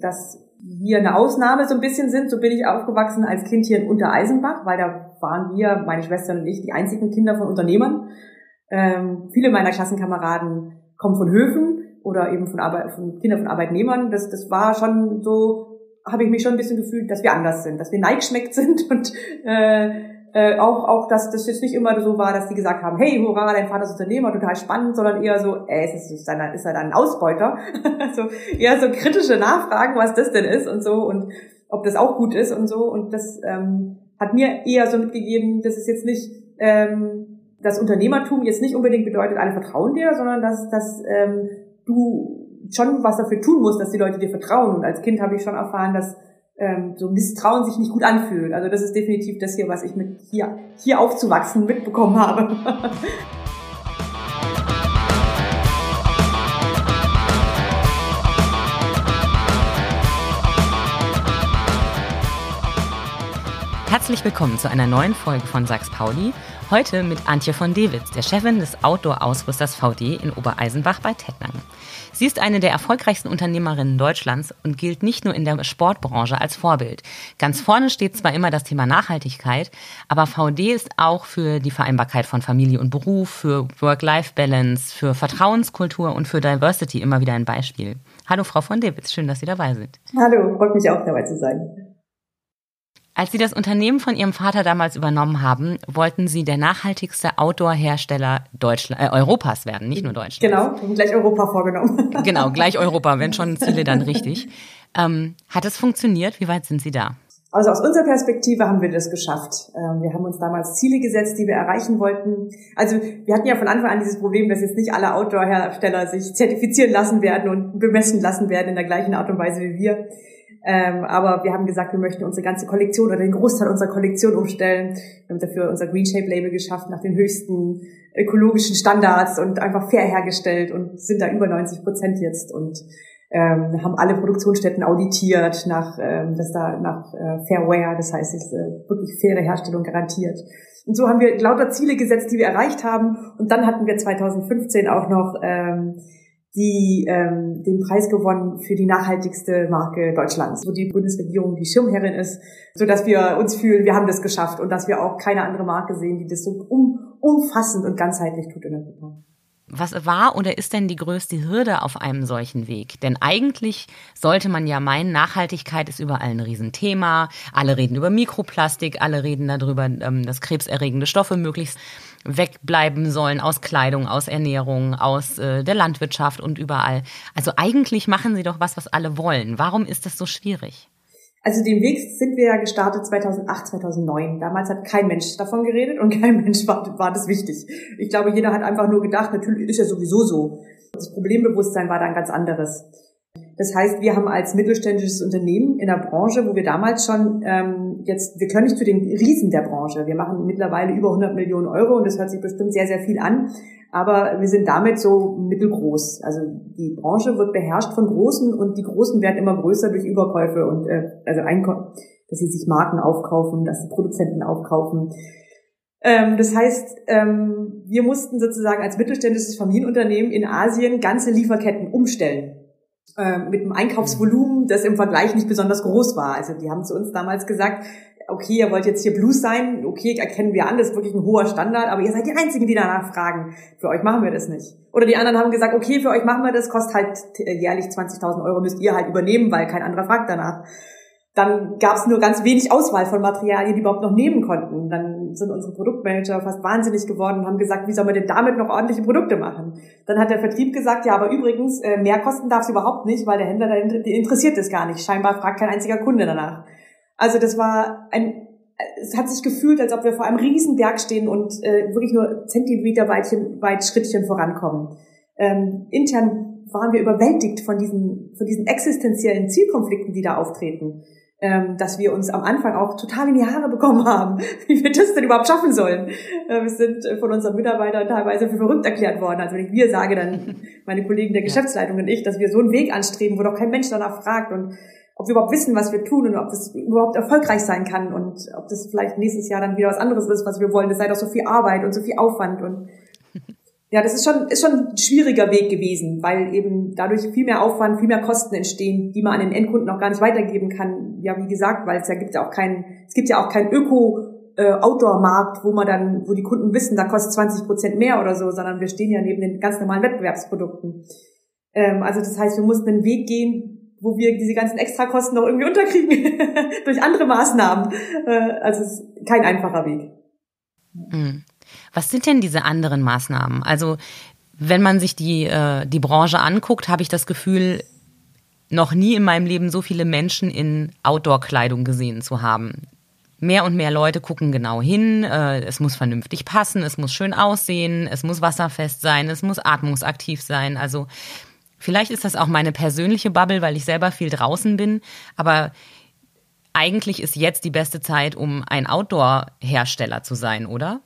dass wir eine Ausnahme so ein bisschen sind. So bin ich aufgewachsen als Kind hier in Untereisenbach, weil da waren wir, meine Schwester und ich, die einzigen Kinder von Unternehmern. Ähm, viele meiner Klassenkameraden kommen von Höfen oder eben von, Arbeit, von Kindern von Arbeitnehmern. Das, das war schon so, habe ich mich schon ein bisschen gefühlt, dass wir anders sind, dass wir neigschmeckt sind und äh, äh, auch, auch, dass das jetzt nicht immer so war, dass die gesagt haben, hey, hurra, dein Vater ist Unternehmer, total spannend, sondern eher so, ey, ist, ist, er, ist er dann ein Ausbeuter? so, eher so kritische Nachfragen, was das denn ist und so und ob das auch gut ist und so. Und das ähm, hat mir eher so mitgegeben, dass es jetzt nicht, ähm, das Unternehmertum jetzt nicht unbedingt bedeutet, alle vertrauen dir, sondern dass, dass ähm, du schon was dafür tun musst, dass die Leute dir vertrauen. Und als Kind habe ich schon erfahren, dass ähm, so Misstrauen sich nicht gut anfühlt. Also das ist definitiv das hier, was ich mit hier, hier aufzuwachsen mitbekommen habe. Herzlich willkommen zu einer neuen Folge von Sachs Pauli. Heute mit Antje von Dewitz, der Chefin des Outdoor-Ausrüsters VD in Obereisenbach bei Tettnang. Sie ist eine der erfolgreichsten Unternehmerinnen Deutschlands und gilt nicht nur in der Sportbranche als Vorbild. Ganz vorne steht zwar immer das Thema Nachhaltigkeit, aber VD ist auch für die Vereinbarkeit von Familie und Beruf, für Work-Life-Balance, für Vertrauenskultur und für Diversity immer wieder ein Beispiel. Hallo Frau von Dewitz, schön, dass Sie dabei sind. Hallo, freut mich auch dabei zu sein. Als Sie das Unternehmen von Ihrem Vater damals übernommen haben, wollten Sie der nachhaltigste Outdoor-Hersteller äh, Europas werden, nicht nur Deutschland. Genau, gleich Europa vorgenommen. genau, gleich Europa, wenn schon Ziele, dann richtig. Ähm, hat es funktioniert? Wie weit sind Sie da? Also aus unserer Perspektive haben wir das geschafft. Ähm, wir haben uns damals Ziele gesetzt, die wir erreichen wollten. Also wir hatten ja von Anfang an dieses Problem, dass jetzt nicht alle Outdoor-Hersteller sich zertifizieren lassen werden und bemessen lassen werden in der gleichen Art und Weise wie wir. Ähm, aber wir haben gesagt, wir möchten unsere ganze Kollektion oder den Großteil unserer Kollektion umstellen. Wir haben dafür unser Green Shape Label geschafft nach den höchsten ökologischen Standards und einfach fair hergestellt und sind da über 90 Prozent jetzt und ähm, haben alle Produktionsstätten auditiert nach, ähm, das da nach äh, Fairware, das heißt, es ist äh, wirklich faire Herstellung garantiert. Und so haben wir lauter Ziele gesetzt, die wir erreicht haben. Und dann hatten wir 2015 auch noch ähm, die ähm, den Preis gewonnen für die nachhaltigste Marke Deutschlands, wo die Bundesregierung die Schirmherrin ist, so dass wir uns fühlen, wir haben das geschafft und dass wir auch keine andere Marke sehen, die das so um, umfassend und ganzheitlich tut in Europa. Was war oder ist denn die größte Hürde auf einem solchen Weg? Denn eigentlich sollte man ja meinen, Nachhaltigkeit ist überall ein Riesenthema. Alle reden über Mikroplastik, alle reden darüber, ähm, dass krebserregende Stoffe möglichst wegbleiben sollen aus Kleidung, aus Ernährung, aus äh, der Landwirtschaft und überall. Also eigentlich machen sie doch was, was alle wollen. Warum ist das so schwierig? Also den Weg sind wir ja gestartet 2008, 2009. Damals hat kein Mensch davon geredet und kein Mensch war, war das wichtig. Ich glaube, jeder hat einfach nur gedacht, natürlich ist ja sowieso so. Das Problembewusstsein war dann ganz anderes. Das heißt, wir haben als mittelständisches Unternehmen in der Branche, wo wir damals schon ähm, jetzt, wir können nicht zu den Riesen der Branche. Wir machen mittlerweile über 100 Millionen Euro und das hört sich bestimmt sehr, sehr viel an. Aber wir sind damit so mittelgroß. Also die Branche wird beherrscht von Großen und die Großen werden immer größer durch Überkäufe und äh, also Einkommen, dass sie sich Marken aufkaufen, dass sie Produzenten aufkaufen. Ähm, das heißt, ähm, wir mussten sozusagen als mittelständisches Familienunternehmen in Asien ganze Lieferketten umstellen äh, mit einem Einkaufsvolumen, das im Vergleich nicht besonders groß war. Also die haben zu uns damals gesagt, okay, ihr wollt jetzt hier Blues sein, okay, erkennen wir an, das ist wirklich ein hoher Standard, aber ihr seid die Einzigen, die danach fragen. Für euch machen wir das nicht. Oder die anderen haben gesagt, okay, für euch machen wir das, kostet halt jährlich 20.000 Euro, müsst ihr halt übernehmen, weil kein anderer fragt danach. Dann gab es nur ganz wenig Auswahl von Materialien, die überhaupt noch nehmen konnten. Dann sind unsere Produktmanager fast wahnsinnig geworden und haben gesagt, wie soll man denn damit noch ordentliche Produkte machen? Dann hat der Vertrieb gesagt, ja, aber übrigens, äh, mehr kosten darf es überhaupt nicht, weil der Händler, der interessiert es gar nicht. Scheinbar fragt kein einziger Kunde danach. Also das war ein, es hat sich gefühlt, als ob wir vor einem riesen Berg stehen und äh, wirklich nur Zentimeter weitchen, weit Schrittchen vorankommen. Ähm, intern waren wir überwältigt von diesen, von diesen existenziellen Zielkonflikten, die da auftreten. Ähm, dass wir uns am Anfang auch total in die Haare bekommen haben, wie wir das denn überhaupt schaffen sollen. Äh, wir sind von unseren Mitarbeitern teilweise für verrückt erklärt worden. Also wenn ich wir sage, dann meine Kollegen der Geschäftsleitung und ich, dass wir so einen Weg anstreben, wo doch kein Mensch danach fragt und ob wir überhaupt wissen, was wir tun und ob das überhaupt erfolgreich sein kann und ob das vielleicht nächstes Jahr dann wieder was anderes ist, was wir wollen. Das sei doch so viel Arbeit und so viel Aufwand und ja, das ist schon, ist schon ein schwieriger Weg gewesen, weil eben dadurch viel mehr Aufwand, viel mehr Kosten entstehen, die man an den Endkunden auch gar nicht weitergeben kann. Ja, wie gesagt, weil es ja gibt ja auch keinen, es gibt ja auch keinen Öko, äh, wo man dann, wo die Kunden wissen, da kostet 20 Prozent mehr oder so, sondern wir stehen ja neben den ganz normalen Wettbewerbsprodukten. Ähm, also das heißt, wir mussten einen Weg gehen, wo wir diese ganzen Extrakosten noch irgendwie unterkriegen durch andere Maßnahmen. Äh, also es ist kein einfacher Weg. Mhm. Was sind denn diese anderen Maßnahmen? Also wenn man sich die, äh, die Branche anguckt, habe ich das Gefühl, noch nie in meinem Leben so viele Menschen in Outdoor-Kleidung gesehen zu haben. Mehr und mehr Leute gucken genau hin, äh, es muss vernünftig passen, es muss schön aussehen, es muss wasserfest sein, es muss atmungsaktiv sein. Also vielleicht ist das auch meine persönliche Bubble, weil ich selber viel draußen bin, aber eigentlich ist jetzt die beste Zeit, um ein Outdoor-Hersteller zu sein, oder?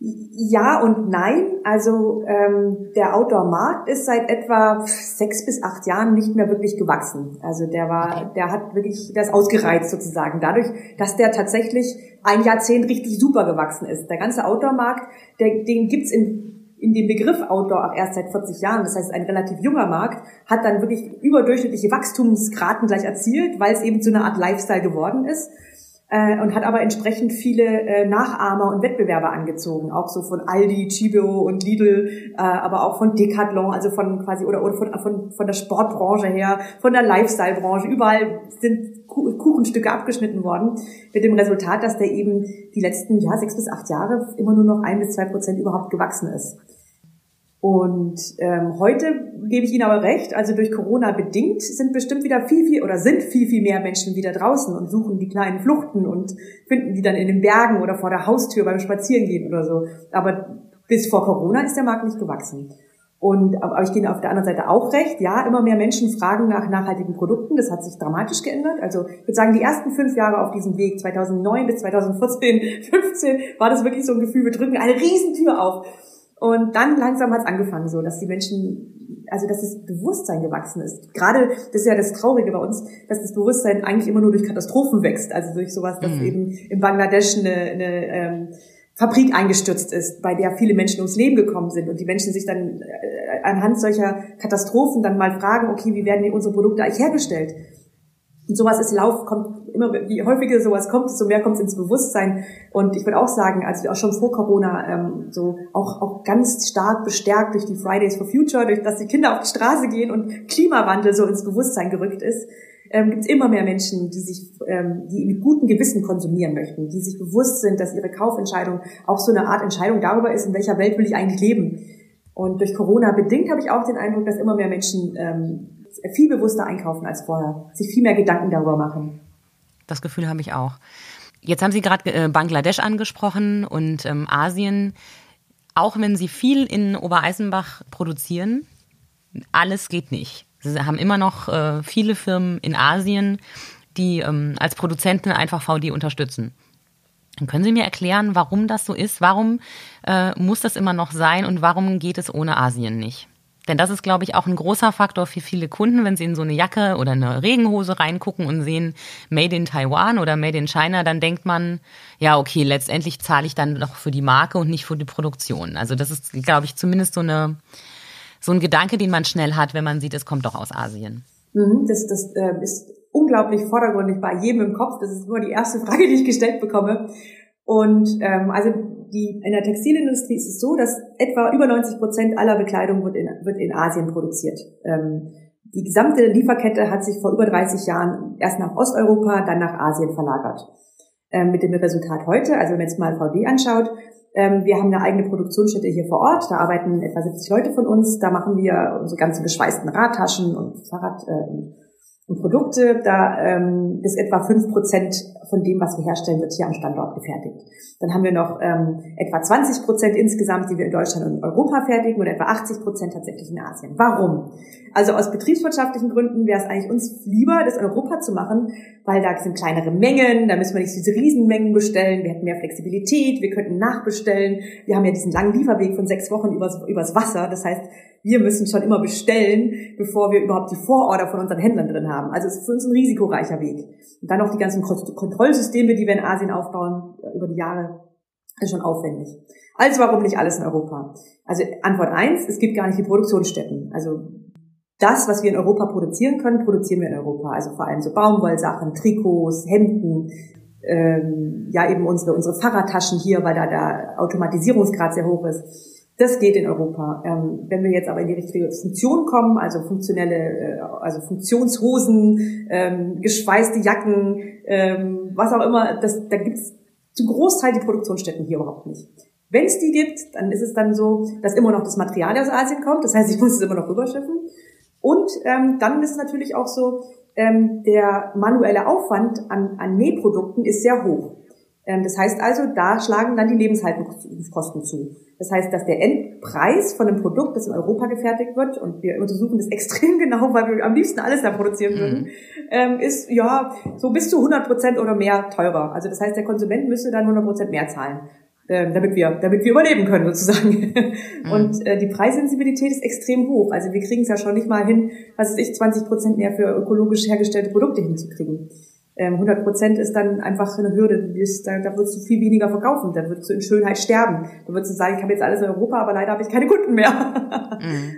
Ja und nein. Also ähm, der Outdoor-Markt ist seit etwa sechs bis acht Jahren nicht mehr wirklich gewachsen. Also der war, der hat wirklich das ausgereizt sozusagen. Dadurch, dass der tatsächlich ein Jahrzehnt richtig super gewachsen ist. Der ganze Outdoor-Markt, den gibt's in in dem Begriff Outdoor ab erst seit 40 Jahren, das heißt ein relativ junger Markt, hat dann wirklich überdurchschnittliche Wachstumsraten gleich erzielt, weil es eben zu einer Art Lifestyle geworden ist äh, und hat aber entsprechend viele äh, Nachahmer und Wettbewerber angezogen, auch so von Aldi, Chibo und Lidl, äh, aber auch von Decathlon, also von quasi oder, oder von, von, von der Sportbranche her, von der Lifestyle-Branche. Überall sind Kuchenstücke abgeschnitten worden, mit dem Resultat, dass der eben die letzten ja, sechs bis acht Jahre immer nur noch ein bis zwei Prozent überhaupt gewachsen ist. Und ähm, heute gebe ich Ihnen aber recht, also durch Corona bedingt sind bestimmt wieder viel, viel oder sind viel, viel mehr Menschen wieder draußen und suchen die kleinen Fluchten und finden die dann in den Bergen oder vor der Haustür beim Spazierengehen oder so. Aber bis vor Corona ist der Markt nicht gewachsen. Und aber ich gebe auf der anderen Seite auch recht, ja, immer mehr Menschen fragen nach nachhaltigen Produkten. Das hat sich dramatisch geändert. Also ich würde sagen, die ersten fünf Jahre auf diesem Weg, 2009 bis 2014, 15, war das wirklich so ein Gefühl, wir drücken eine Riesentür auf. Und dann langsam hat es angefangen, so dass die Menschen, also dass das Bewusstsein gewachsen ist. Gerade, das ist ja das Traurige bei uns, dass das Bewusstsein eigentlich immer nur durch Katastrophen wächst. Also durch sowas, dass mhm. eben in Bangladesch eine, eine ähm, Fabrik eingestürzt ist, bei der viele Menschen ums Leben gekommen sind und die Menschen sich dann äh, anhand solcher Katastrophen dann mal fragen, okay, wie werden unsere Produkte eigentlich hergestellt? Und sowas ist Lauf, kommt immer, je häufiger sowas kommt, desto mehr kommt es ins Bewusstsein. Und ich würde auch sagen, also auch schon vor Corona, ähm, so auch, auch ganz stark bestärkt durch die Fridays for Future, durch dass die Kinder auf die Straße gehen und Klimawandel so ins Bewusstsein gerückt ist, ähm, gibt es immer mehr Menschen, die sich, ähm, die mit gutem Gewissen konsumieren möchten, die sich bewusst sind, dass ihre Kaufentscheidung auch so eine Art Entscheidung darüber ist, in welcher Welt will ich eigentlich leben. Und durch Corona bedingt habe ich auch den Eindruck, dass immer mehr Menschen ähm, viel bewusster einkaufen als vorher, sich viel mehr Gedanken darüber machen. Das Gefühl habe ich auch. Jetzt haben Sie gerade äh, Bangladesch angesprochen und ähm, Asien. Auch wenn Sie viel in Obereisenbach produzieren, alles geht nicht. Sie haben immer noch äh, viele Firmen in Asien, die ähm, als Produzenten einfach VD unterstützen. Können Sie mir erklären, warum das so ist? Warum äh, muss das immer noch sein und warum geht es ohne Asien nicht? Denn das ist, glaube ich, auch ein großer Faktor für viele Kunden, wenn sie in so eine Jacke oder eine Regenhose reingucken und sehen Made in Taiwan oder Made in China, dann denkt man, ja, okay, letztendlich zahle ich dann noch für die Marke und nicht für die Produktion. Also das ist, glaube ich, zumindest so eine, so ein Gedanke, den man schnell hat, wenn man sieht, es kommt doch aus Asien. Mhm, das, das äh, ist unglaublich vordergründig bei jedem im Kopf. Das ist immer die erste Frage, die ich gestellt bekomme. Und ähm, also die, in der Textilindustrie ist es so, dass etwa über 90 Prozent aller Bekleidung wird in, wird in Asien produziert. Ähm, die gesamte Lieferkette hat sich vor über 30 Jahren erst nach Osteuropa, dann nach Asien verlagert. Ähm, mit dem Resultat heute, also wenn man jetzt mal VD anschaut, ähm, wir haben eine eigene Produktionsstätte hier vor Ort, da arbeiten etwa 70 Leute von uns, da machen wir unsere ganzen geschweißten Radtaschen und Fahrrad, äh, und Produkte, da ähm, ist etwa fünf Prozent von dem, was wir herstellen, wird hier am Standort gefertigt. Dann haben wir noch ähm, etwa 20 Prozent insgesamt, die wir in Deutschland und Europa fertigen und etwa 80 Prozent tatsächlich in Asien. Warum? Also aus betriebswirtschaftlichen Gründen wäre es eigentlich uns lieber, das in Europa zu machen, weil da sind kleinere Mengen, da müssen wir nicht diese Riesenmengen bestellen, wir hätten mehr Flexibilität, wir könnten nachbestellen. Wir haben ja diesen langen Lieferweg von sechs Wochen übers, übers Wasser, das heißt, wir müssen schon immer bestellen, bevor wir überhaupt die Vororder von unseren Händlern drin haben. Also es ist für uns ein risikoreicher Weg. Und dann noch die ganzen Kontrollsysteme, die wir in Asien aufbauen, über die Jahre, ist schon aufwendig. Also warum nicht alles in Europa? Also Antwort eins: es gibt gar nicht die Produktionsstätten. Also das, was wir in Europa produzieren können, produzieren wir in Europa. Also vor allem so Baumwollsachen, Trikots, Hemden, ähm, ja eben unsere, unsere Fahrradtaschen hier, weil da der Automatisierungsgrad sehr hoch ist. Das geht in Europa. Ähm, wenn wir jetzt aber in die richtige Funktion kommen, also funktionelle, äh, also Funktionshosen, ähm, geschweißte Jacken, ähm, was auch immer, das, da gibt es zu Großteil die Produktionsstätten hier überhaupt nicht. Wenn es die gibt, dann ist es dann so, dass immer noch das Material aus Asien kommt. Das heißt, ich muss es immer noch rüberschiffen. Und ähm, dann ist es natürlich auch so, ähm, der manuelle Aufwand an, an Nähprodukten ist sehr hoch. Ähm, das heißt also, da schlagen dann die Lebenshaltungskosten zu. Das heißt, dass der Endpreis von einem Produkt, das in Europa gefertigt wird, und wir untersuchen das extrem genau, weil wir am liebsten alles da produzieren würden, mhm. ist ja so bis zu 100 Prozent oder mehr teurer. Also das heißt, der Konsument müsste dann 100 Prozent mehr zahlen. Ähm, damit wir, damit wir überleben können sozusagen. Mhm. Und äh, die Preissensibilität ist extrem hoch. Also wir kriegen es ja schon nicht mal hin, was weiß ich, 20 Prozent mehr für ökologisch hergestellte Produkte hinzukriegen. 100 ähm, Prozent ist dann einfach eine Hürde. Da, da würdest du viel weniger verkaufen. Da würdest du in Schönheit sterben. Da würdest du sagen, ich habe jetzt alles in Europa, aber leider habe ich keine Kunden mehr. Mhm.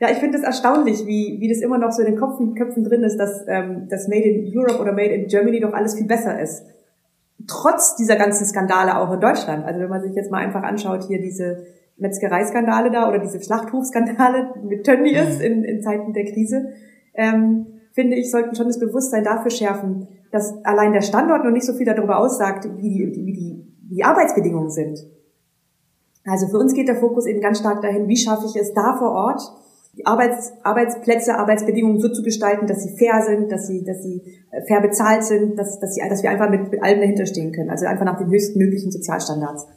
Ja, ich finde es erstaunlich, wie, wie das immer noch so in den Köpfen, Köpfen drin ist, dass ähm, das Made in Europe oder Made in Germany doch alles viel besser ist. Trotz dieser ganzen Skandale auch in Deutschland. Also wenn man sich jetzt mal einfach anschaut, hier diese Metzgereiskandale da oder diese Schlachthofskandale mit Tönnies mhm. in, in Zeiten der Krise. Ähm, finde ich, sollten schon das Bewusstsein dafür schärfen, dass allein der Standort noch nicht so viel darüber aussagt, wie die, wie die, wie die Arbeitsbedingungen sind. Also für uns geht der Fokus eben ganz stark dahin, wie schaffe ich es da vor Ort, die Arbeits, Arbeitsplätze, Arbeitsbedingungen so zu gestalten, dass sie fair sind, dass sie, dass sie äh, fair bezahlt sind, dass, dass, sie, dass wir einfach mit, mit allem dahinter stehen können. Also einfach nach den höchsten möglichen Sozialstandards.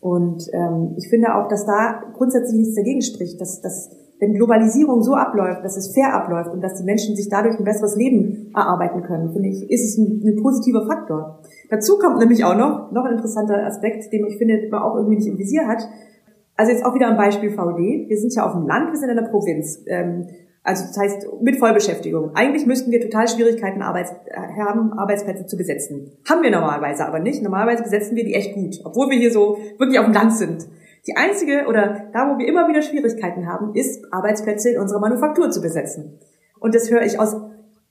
Und ähm, ich finde auch, dass da grundsätzlich nichts dagegen spricht, dass, dass wenn Globalisierung so abläuft, dass es fair abläuft und dass die Menschen sich dadurch ein besseres Leben erarbeiten können, finde ich, ist es ein, ein positiver Faktor. Dazu kommt nämlich auch noch, noch ein interessanter Aspekt, den ich finde, man auch irgendwie nicht im Visier hat. Also jetzt auch wieder ein Beispiel VD. Wir sind ja auf dem Land, wir sind in der Provinz. Ähm, also das heißt mit Vollbeschäftigung. Eigentlich müssten wir total Schwierigkeiten Arbeits haben, Arbeitsplätze zu besetzen. Haben wir normalerweise aber nicht. Normalerweise besetzen wir die echt gut, obwohl wir hier so wirklich auf dem Land sind. Die einzige oder da, wo wir immer wieder Schwierigkeiten haben, ist Arbeitsplätze in unserer Manufaktur zu besetzen. Und das höre ich aus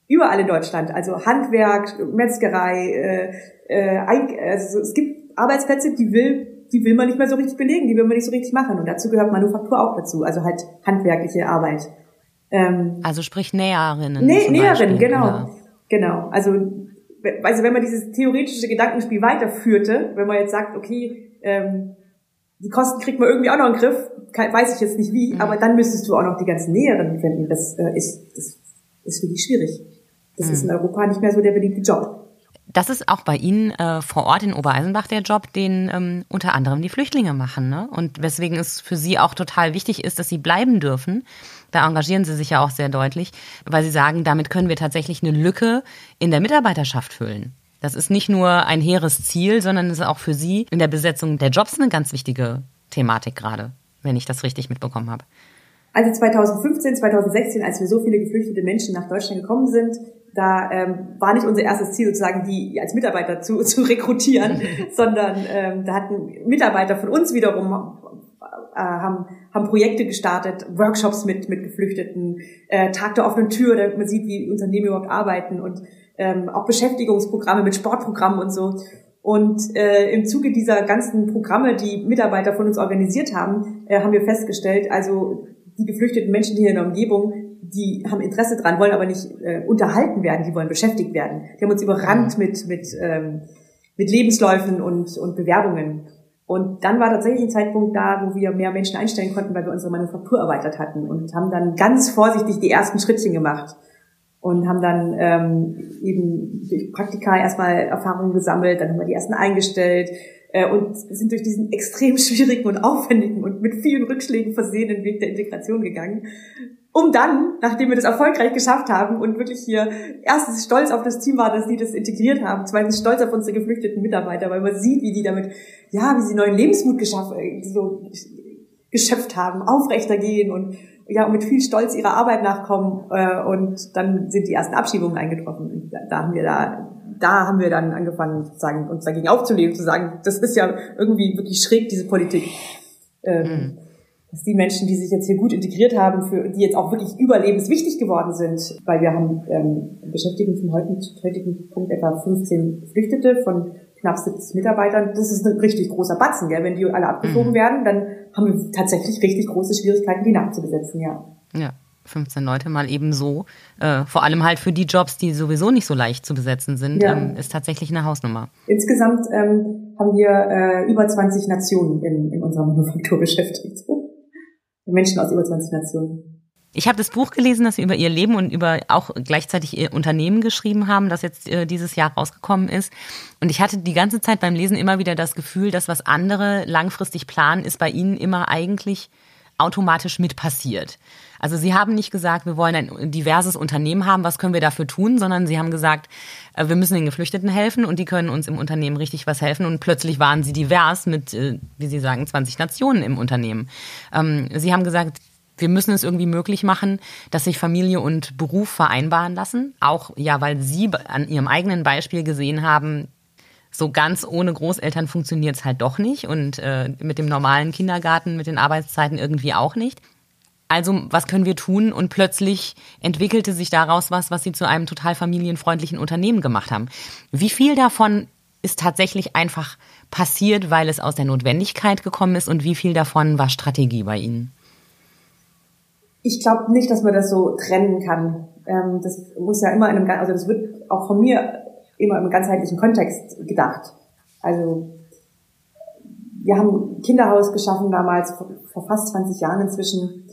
überall in Deutschland. Also Handwerk, Metzgerei, äh, äh, also es gibt Arbeitsplätze, die will, die will man nicht mehr so richtig belegen, die will man nicht so richtig machen. Und dazu gehört Manufaktur auch dazu, also halt handwerkliche Arbeit. Ähm, also sprich Näherinnen. Nee, Näherinnen, genau. Oder? Genau. Also, also wenn man dieses theoretische Gedankenspiel weiterführte, wenn man jetzt sagt, okay, ähm, die Kosten kriegt man irgendwie auch noch in den Griff, weiß ich jetzt nicht wie, mhm. aber dann müsstest du auch noch die ganzen Näheren finden. Das äh, ist, das ist wirklich schwierig. Das mhm. ist in Europa nicht mehr so der beliebte Job. Das ist auch bei Ihnen äh, vor Ort in Obereisenbach der Job, den ähm, unter anderem die Flüchtlinge machen. Ne? Und weswegen es für Sie auch total wichtig ist, dass Sie bleiben dürfen. Da engagieren Sie sich ja auch sehr deutlich, weil Sie sagen, damit können wir tatsächlich eine Lücke in der Mitarbeiterschaft füllen. Das ist nicht nur ein hehres Ziel, sondern es ist auch für Sie in der Besetzung der Jobs eine ganz wichtige Thematik gerade, wenn ich das richtig mitbekommen habe. Also 2015, 2016, als wir so viele geflüchtete Menschen nach Deutschland gekommen sind, da ähm, war nicht unser erstes Ziel sozusagen, die als Mitarbeiter zu, zu rekrutieren, sondern ähm, da hatten Mitarbeiter von uns wiederum äh, haben, haben Projekte gestartet, Workshops mit, mit Geflüchteten, äh, Tag der offenen Tür, damit man sieht, wie Unternehmen überhaupt arbeiten und ähm, auch Beschäftigungsprogramme mit Sportprogrammen und so. Und äh, im Zuge dieser ganzen Programme, die Mitarbeiter von uns organisiert haben, äh, haben wir festgestellt, also die geflüchteten Menschen hier in der Umgebung, die haben Interesse dran, wollen aber nicht äh, unterhalten werden, die wollen beschäftigt werden. Die haben uns überrannt mit, mit, ähm, mit Lebensläufen und, und Bewerbungen. Und dann war tatsächlich ein Zeitpunkt da, wo wir mehr Menschen einstellen konnten, weil wir unsere Manufaktur erweitert hatten und haben dann ganz vorsichtig die ersten Schrittchen gemacht und haben dann ähm, eben durch Praktika erstmal Erfahrungen gesammelt, dann haben wir die ersten eingestellt äh, und sind durch diesen extrem schwierigen und aufwendigen und mit vielen Rückschlägen versehenen Weg der Integration gegangen. Um dann, nachdem wir das erfolgreich geschafft haben und wirklich hier erstens stolz auf das Team war, dass die das integriert haben, zweitens stolz auf unsere geflüchteten Mitarbeiter, weil man sieht, wie die damit, ja, wie sie neuen Lebensmut geschaffen, so geschöpft haben, aufrechter gehen und ja mit viel Stolz ihrer Arbeit nachkommen äh, und dann sind die ersten Abschiebungen eingetroffen. Da, da haben wir da da haben wir dann angefangen, sozusagen, uns dagegen aufzulehnen, zu sagen, das ist ja irgendwie wirklich schräg, diese Politik. Ähm, mhm. Dass die Menschen, die sich jetzt hier gut integriert haben, für, die jetzt auch wirklich überlebenswichtig geworden sind, weil wir haben ähm, beschäftigen zum heutigen Punkt etwa 15 Flüchtete von knapp 70 Mitarbeitern. Das ist ein richtig großer Batzen, gell? Wenn die alle abgezogen mhm. werden, dann haben wir tatsächlich richtig große Schwierigkeiten, die nachzubesetzen, ja. Ja. 15 Leute mal eben so. Äh, vor allem halt für die Jobs, die sowieso nicht so leicht zu besetzen sind, ja. ähm, ist tatsächlich eine Hausnummer. Insgesamt ähm, haben wir äh, über 20 Nationen in, in unserer Manufaktur beschäftigt. Menschen aus über 20 Nationen. Ich habe das Buch gelesen, das Sie über Ihr Leben und über auch gleichzeitig Ihr Unternehmen geschrieben haben, das jetzt äh, dieses Jahr rausgekommen ist. Und ich hatte die ganze Zeit beim Lesen immer wieder das Gefühl, dass was andere langfristig planen, ist bei Ihnen immer eigentlich automatisch mit passiert. Also Sie haben nicht gesagt, wir wollen ein diverses Unternehmen haben, was können wir dafür tun, sondern Sie haben gesagt, äh, wir müssen den Geflüchteten helfen und die können uns im Unternehmen richtig was helfen. Und plötzlich waren Sie divers mit, äh, wie Sie sagen, 20 Nationen im Unternehmen. Ähm, Sie haben gesagt, wir müssen es irgendwie möglich machen, dass sich Familie und Beruf vereinbaren lassen. Auch ja, weil Sie an Ihrem eigenen Beispiel gesehen haben, so ganz ohne Großeltern funktioniert es halt doch nicht und äh, mit dem normalen Kindergarten, mit den Arbeitszeiten irgendwie auch nicht. Also was können wir tun? Und plötzlich entwickelte sich daraus was, was sie zu einem total familienfreundlichen Unternehmen gemacht haben. Wie viel davon ist tatsächlich einfach passiert, weil es aus der Notwendigkeit gekommen ist und wie viel davon war Strategie bei Ihnen? Ich glaube nicht, dass man das so trennen kann. Ähm, das muss ja immer in einem, also das wird auch von mir immer im ganzheitlichen Kontext gedacht. Also wir haben ein Kinderhaus geschaffen damals, vor fast 20 Jahren inzwischen.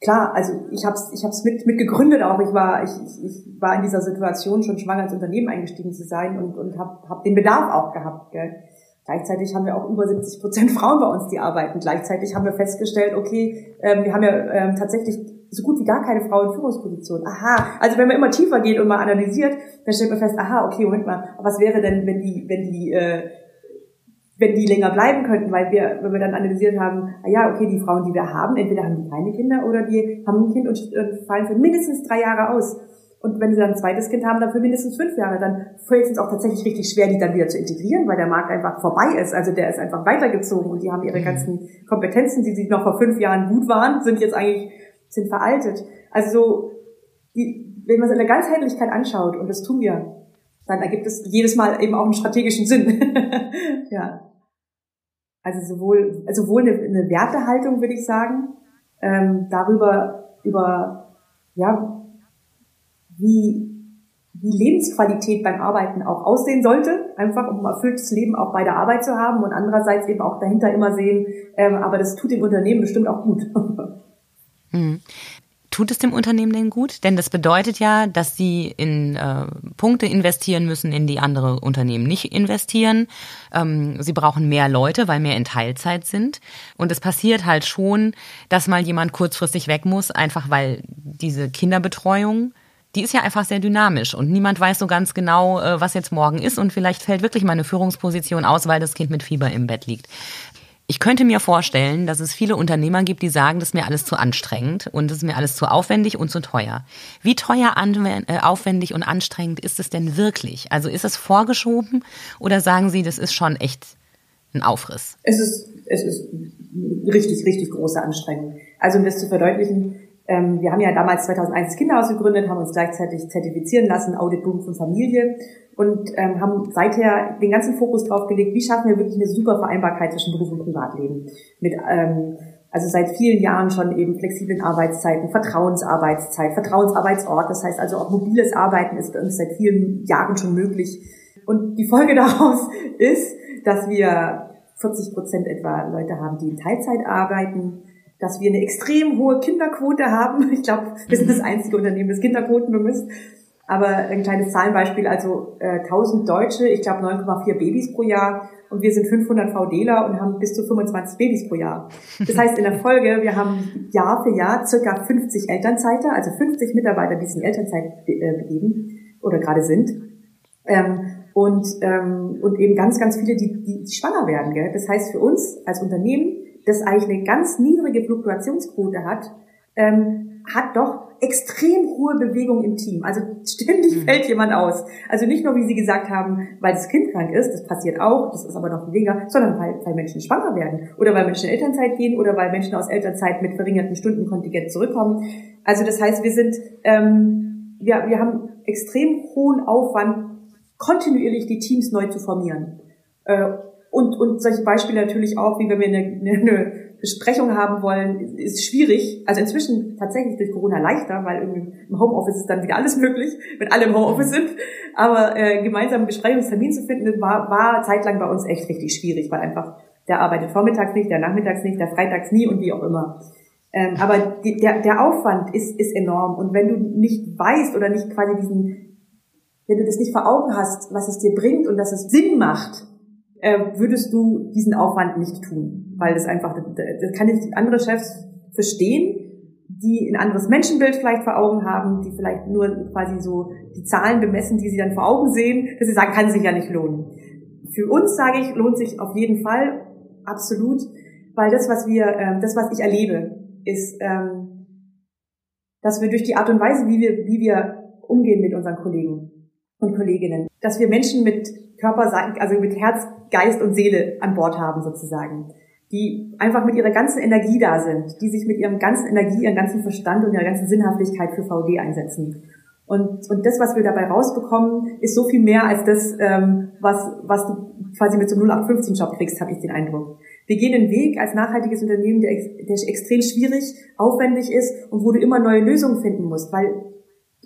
Klar, also ich habe es ich hab's mit, mit gegründet auch. Ich war, ich, ich war in dieser Situation schon schwanger ins Unternehmen eingestiegen zu sein und, und habe hab den Bedarf auch gehabt. Gell. Gleichzeitig haben wir auch über 70 Prozent Frauen bei uns, die arbeiten. Gleichzeitig haben wir festgestellt, okay, ähm, wir haben ja ähm, tatsächlich so gut wie gar keine Frau in Führungsposition. Aha, also wenn man immer tiefer geht und mal analysiert, dann stellt man fest, aha, okay, Moment mal, was wäre denn, wenn die, wenn die, äh, wenn die länger bleiben könnten, weil wir, wenn wir dann analysiert haben, ah ja, okay, die Frauen, die wir haben, entweder haben die keine Kinder oder die haben ein Kind und fallen für mindestens drei Jahre aus. Und wenn sie dann ein zweites Kind haben, dann für mindestens fünf Jahre, dann fällt es uns auch tatsächlich richtig schwer, die dann wieder zu integrieren, weil der Markt einfach vorbei ist. Also der ist einfach weitergezogen und die haben ihre mhm. ganzen Kompetenzen, die sie noch vor fünf Jahren gut waren, sind jetzt eigentlich sind veraltet. Also so, die, wenn man es in der Ganzheitlichkeit anschaut, und das tun wir, dann ergibt es jedes Mal eben auch einen strategischen Sinn. ja. Also sowohl, also sowohl eine, eine Wertehaltung, würde ich sagen, ähm, darüber, über, ja, wie, wie Lebensqualität beim Arbeiten auch aussehen sollte, einfach um ein erfülltes Leben auch bei der Arbeit zu haben und andererseits eben auch dahinter immer sehen, ähm, aber das tut dem Unternehmen bestimmt auch gut. Mhm. Tut es dem Unternehmen denn gut? Denn das bedeutet ja, dass sie in äh, Punkte investieren müssen, in die andere Unternehmen nicht investieren. Ähm, sie brauchen mehr Leute, weil mehr in Teilzeit sind. Und es passiert halt schon, dass mal jemand kurzfristig weg muss, einfach weil diese Kinderbetreuung die ist ja einfach sehr dynamisch und niemand weiß so ganz genau, äh, was jetzt morgen ist und vielleicht fällt wirklich meine Führungsposition aus, weil das Kind mit Fieber im Bett liegt. Ich könnte mir vorstellen, dass es viele Unternehmer gibt, die sagen, das ist mir alles zu anstrengend und das ist mir alles zu aufwendig und zu teuer. Wie teuer, äh, aufwendig und anstrengend ist es denn wirklich? Also ist es vorgeschoben oder sagen Sie, das ist schon echt ein Aufriss? Es ist, es ist richtig, richtig große Anstrengung. Also um das zu verdeutlichen, ähm, wir haben ja damals 2001 das Kinderhaus gegründet, haben uns gleichzeitig zertifizieren lassen, Audit Beruf und Familie und ähm, haben seither den ganzen Fokus drauf gelegt, wie schaffen wir wirklich eine super Vereinbarkeit zwischen Beruf und Privatleben. Mit ähm, also seit vielen Jahren schon eben flexiblen Arbeitszeiten, Vertrauensarbeitszeit, Vertrauensarbeitsort. Das heißt also auch mobiles Arbeiten ist bei uns seit vielen Jahren schon möglich. Und die Folge daraus ist, dass wir 40 Prozent etwa Leute haben, die in Teilzeit arbeiten, dass wir eine extrem hohe Kinderquote haben. Ich glaube, wir sind das einzige Unternehmen, das Kinderquoten bemisst. Aber ein kleines Zahlenbeispiel, also äh, 1000 Deutsche, ich glaube 9,4 Babys pro Jahr und wir sind 500 VDler und haben bis zu 25 Babys pro Jahr. Das heißt in der Folge, wir haben Jahr für Jahr circa 50 Elternzeiter, also 50 Mitarbeiter, die sich in Elternzeit äh, begeben oder gerade sind. Ähm, und, ähm, und eben ganz, ganz viele, die, die, die schwanger werden. Gell? Das heißt für uns als Unternehmen, das eigentlich eine ganz niedrige Fluktuationsquote hat, ähm, hat doch extrem hohe Bewegung im Team. Also ständig mhm. fällt jemand aus. Also nicht nur, wie Sie gesagt haben, weil das Kind krank ist, das passiert auch, das ist aber noch weniger, sondern weil, weil Menschen schwanger werden oder weil Menschen in Elternzeit gehen oder weil Menschen aus Elternzeit mit verringerten Stundenkontingent zurückkommen. Also das heißt, wir sind, ähm, wir, wir haben extrem hohen Aufwand, kontinuierlich die Teams neu zu formieren. Äh, und, und solche Beispiele natürlich auch, wie wenn wir eine, eine Besprechung haben wollen, ist schwierig. Also inzwischen tatsächlich durch Corona leichter, weil im Homeoffice ist dann wieder alles möglich, wenn alle im Homeoffice sind. Aber äh, gemeinsam einen Besprechungstermin zu finden, war, war zeitlang bei uns echt richtig schwierig, weil einfach der arbeitet vormittags nicht, der nachmittags nicht, der freitags nie und wie auch immer. Ähm, aber die, der, der Aufwand ist, ist enorm. Und wenn du nicht weißt oder nicht quasi diesen, wenn du das nicht vor Augen hast, was es dir bringt und dass es Sinn macht, würdest du diesen Aufwand nicht tun, weil das einfach, das kann ich andere Chefs verstehen, die ein anderes Menschenbild vielleicht vor Augen haben, die vielleicht nur quasi so die Zahlen bemessen, die sie dann vor Augen sehen, dass sie sagen, kann sich ja nicht lohnen. Für uns sage ich, lohnt sich auf jeden Fall absolut, weil das, was wir, äh, das, was ich erlebe, ist, ähm, dass wir durch die Art und Weise, wie wir, wie wir umgehen mit unseren Kollegen und Kolleginnen, dass wir Menschen mit Körper, also mit Herz, Geist und Seele an Bord haben sozusagen, die einfach mit ihrer ganzen Energie da sind, die sich mit ihrem ganzen Energie, ihrem ganzen Verstand und ihrer ganzen Sinnhaftigkeit für VD einsetzen. Und, und das, was wir dabei rausbekommen, ist so viel mehr als das, ähm, was, was du quasi mit so einem 0815-Job kriegst, habe ich den Eindruck. Wir gehen den Weg als nachhaltiges Unternehmen, der, der extrem schwierig, aufwendig ist und wo du immer neue Lösungen finden musst, weil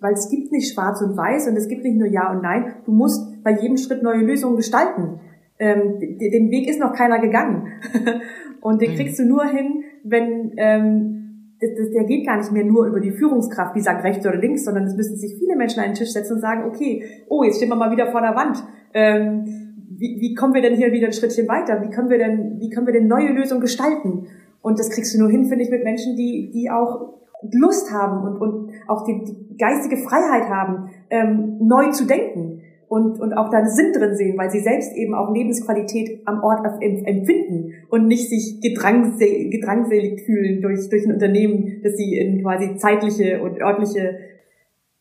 weil es gibt nicht schwarz und weiß und es gibt nicht nur Ja und Nein. Du musst bei jedem Schritt neue Lösungen gestalten. Ähm, den Weg ist noch keiner gegangen. und den mhm. kriegst du nur hin, wenn ähm, der geht gar nicht mehr nur über die Führungskraft, die sagt rechts oder links, sondern es müssen sich viele Menschen an den Tisch setzen und sagen, okay, oh, jetzt stehen wir mal wieder vor der Wand. Ähm, wie, wie kommen wir denn hier wieder ein Schrittchen weiter? Wie können wir denn, wie können wir denn neue Lösungen gestalten? Und das kriegst du nur hin, finde ich, mit Menschen, die, die auch Lust haben und, und auch die, die geistige Freiheit haben, ähm, neu zu denken und, und auch da einen Sinn drin sehen, weil sie selbst eben auch Lebensqualität am Ort empfinden und nicht sich gedrangsel, gedrangselig fühlen durch, durch ein Unternehmen, das sie in quasi zeitliche und örtliche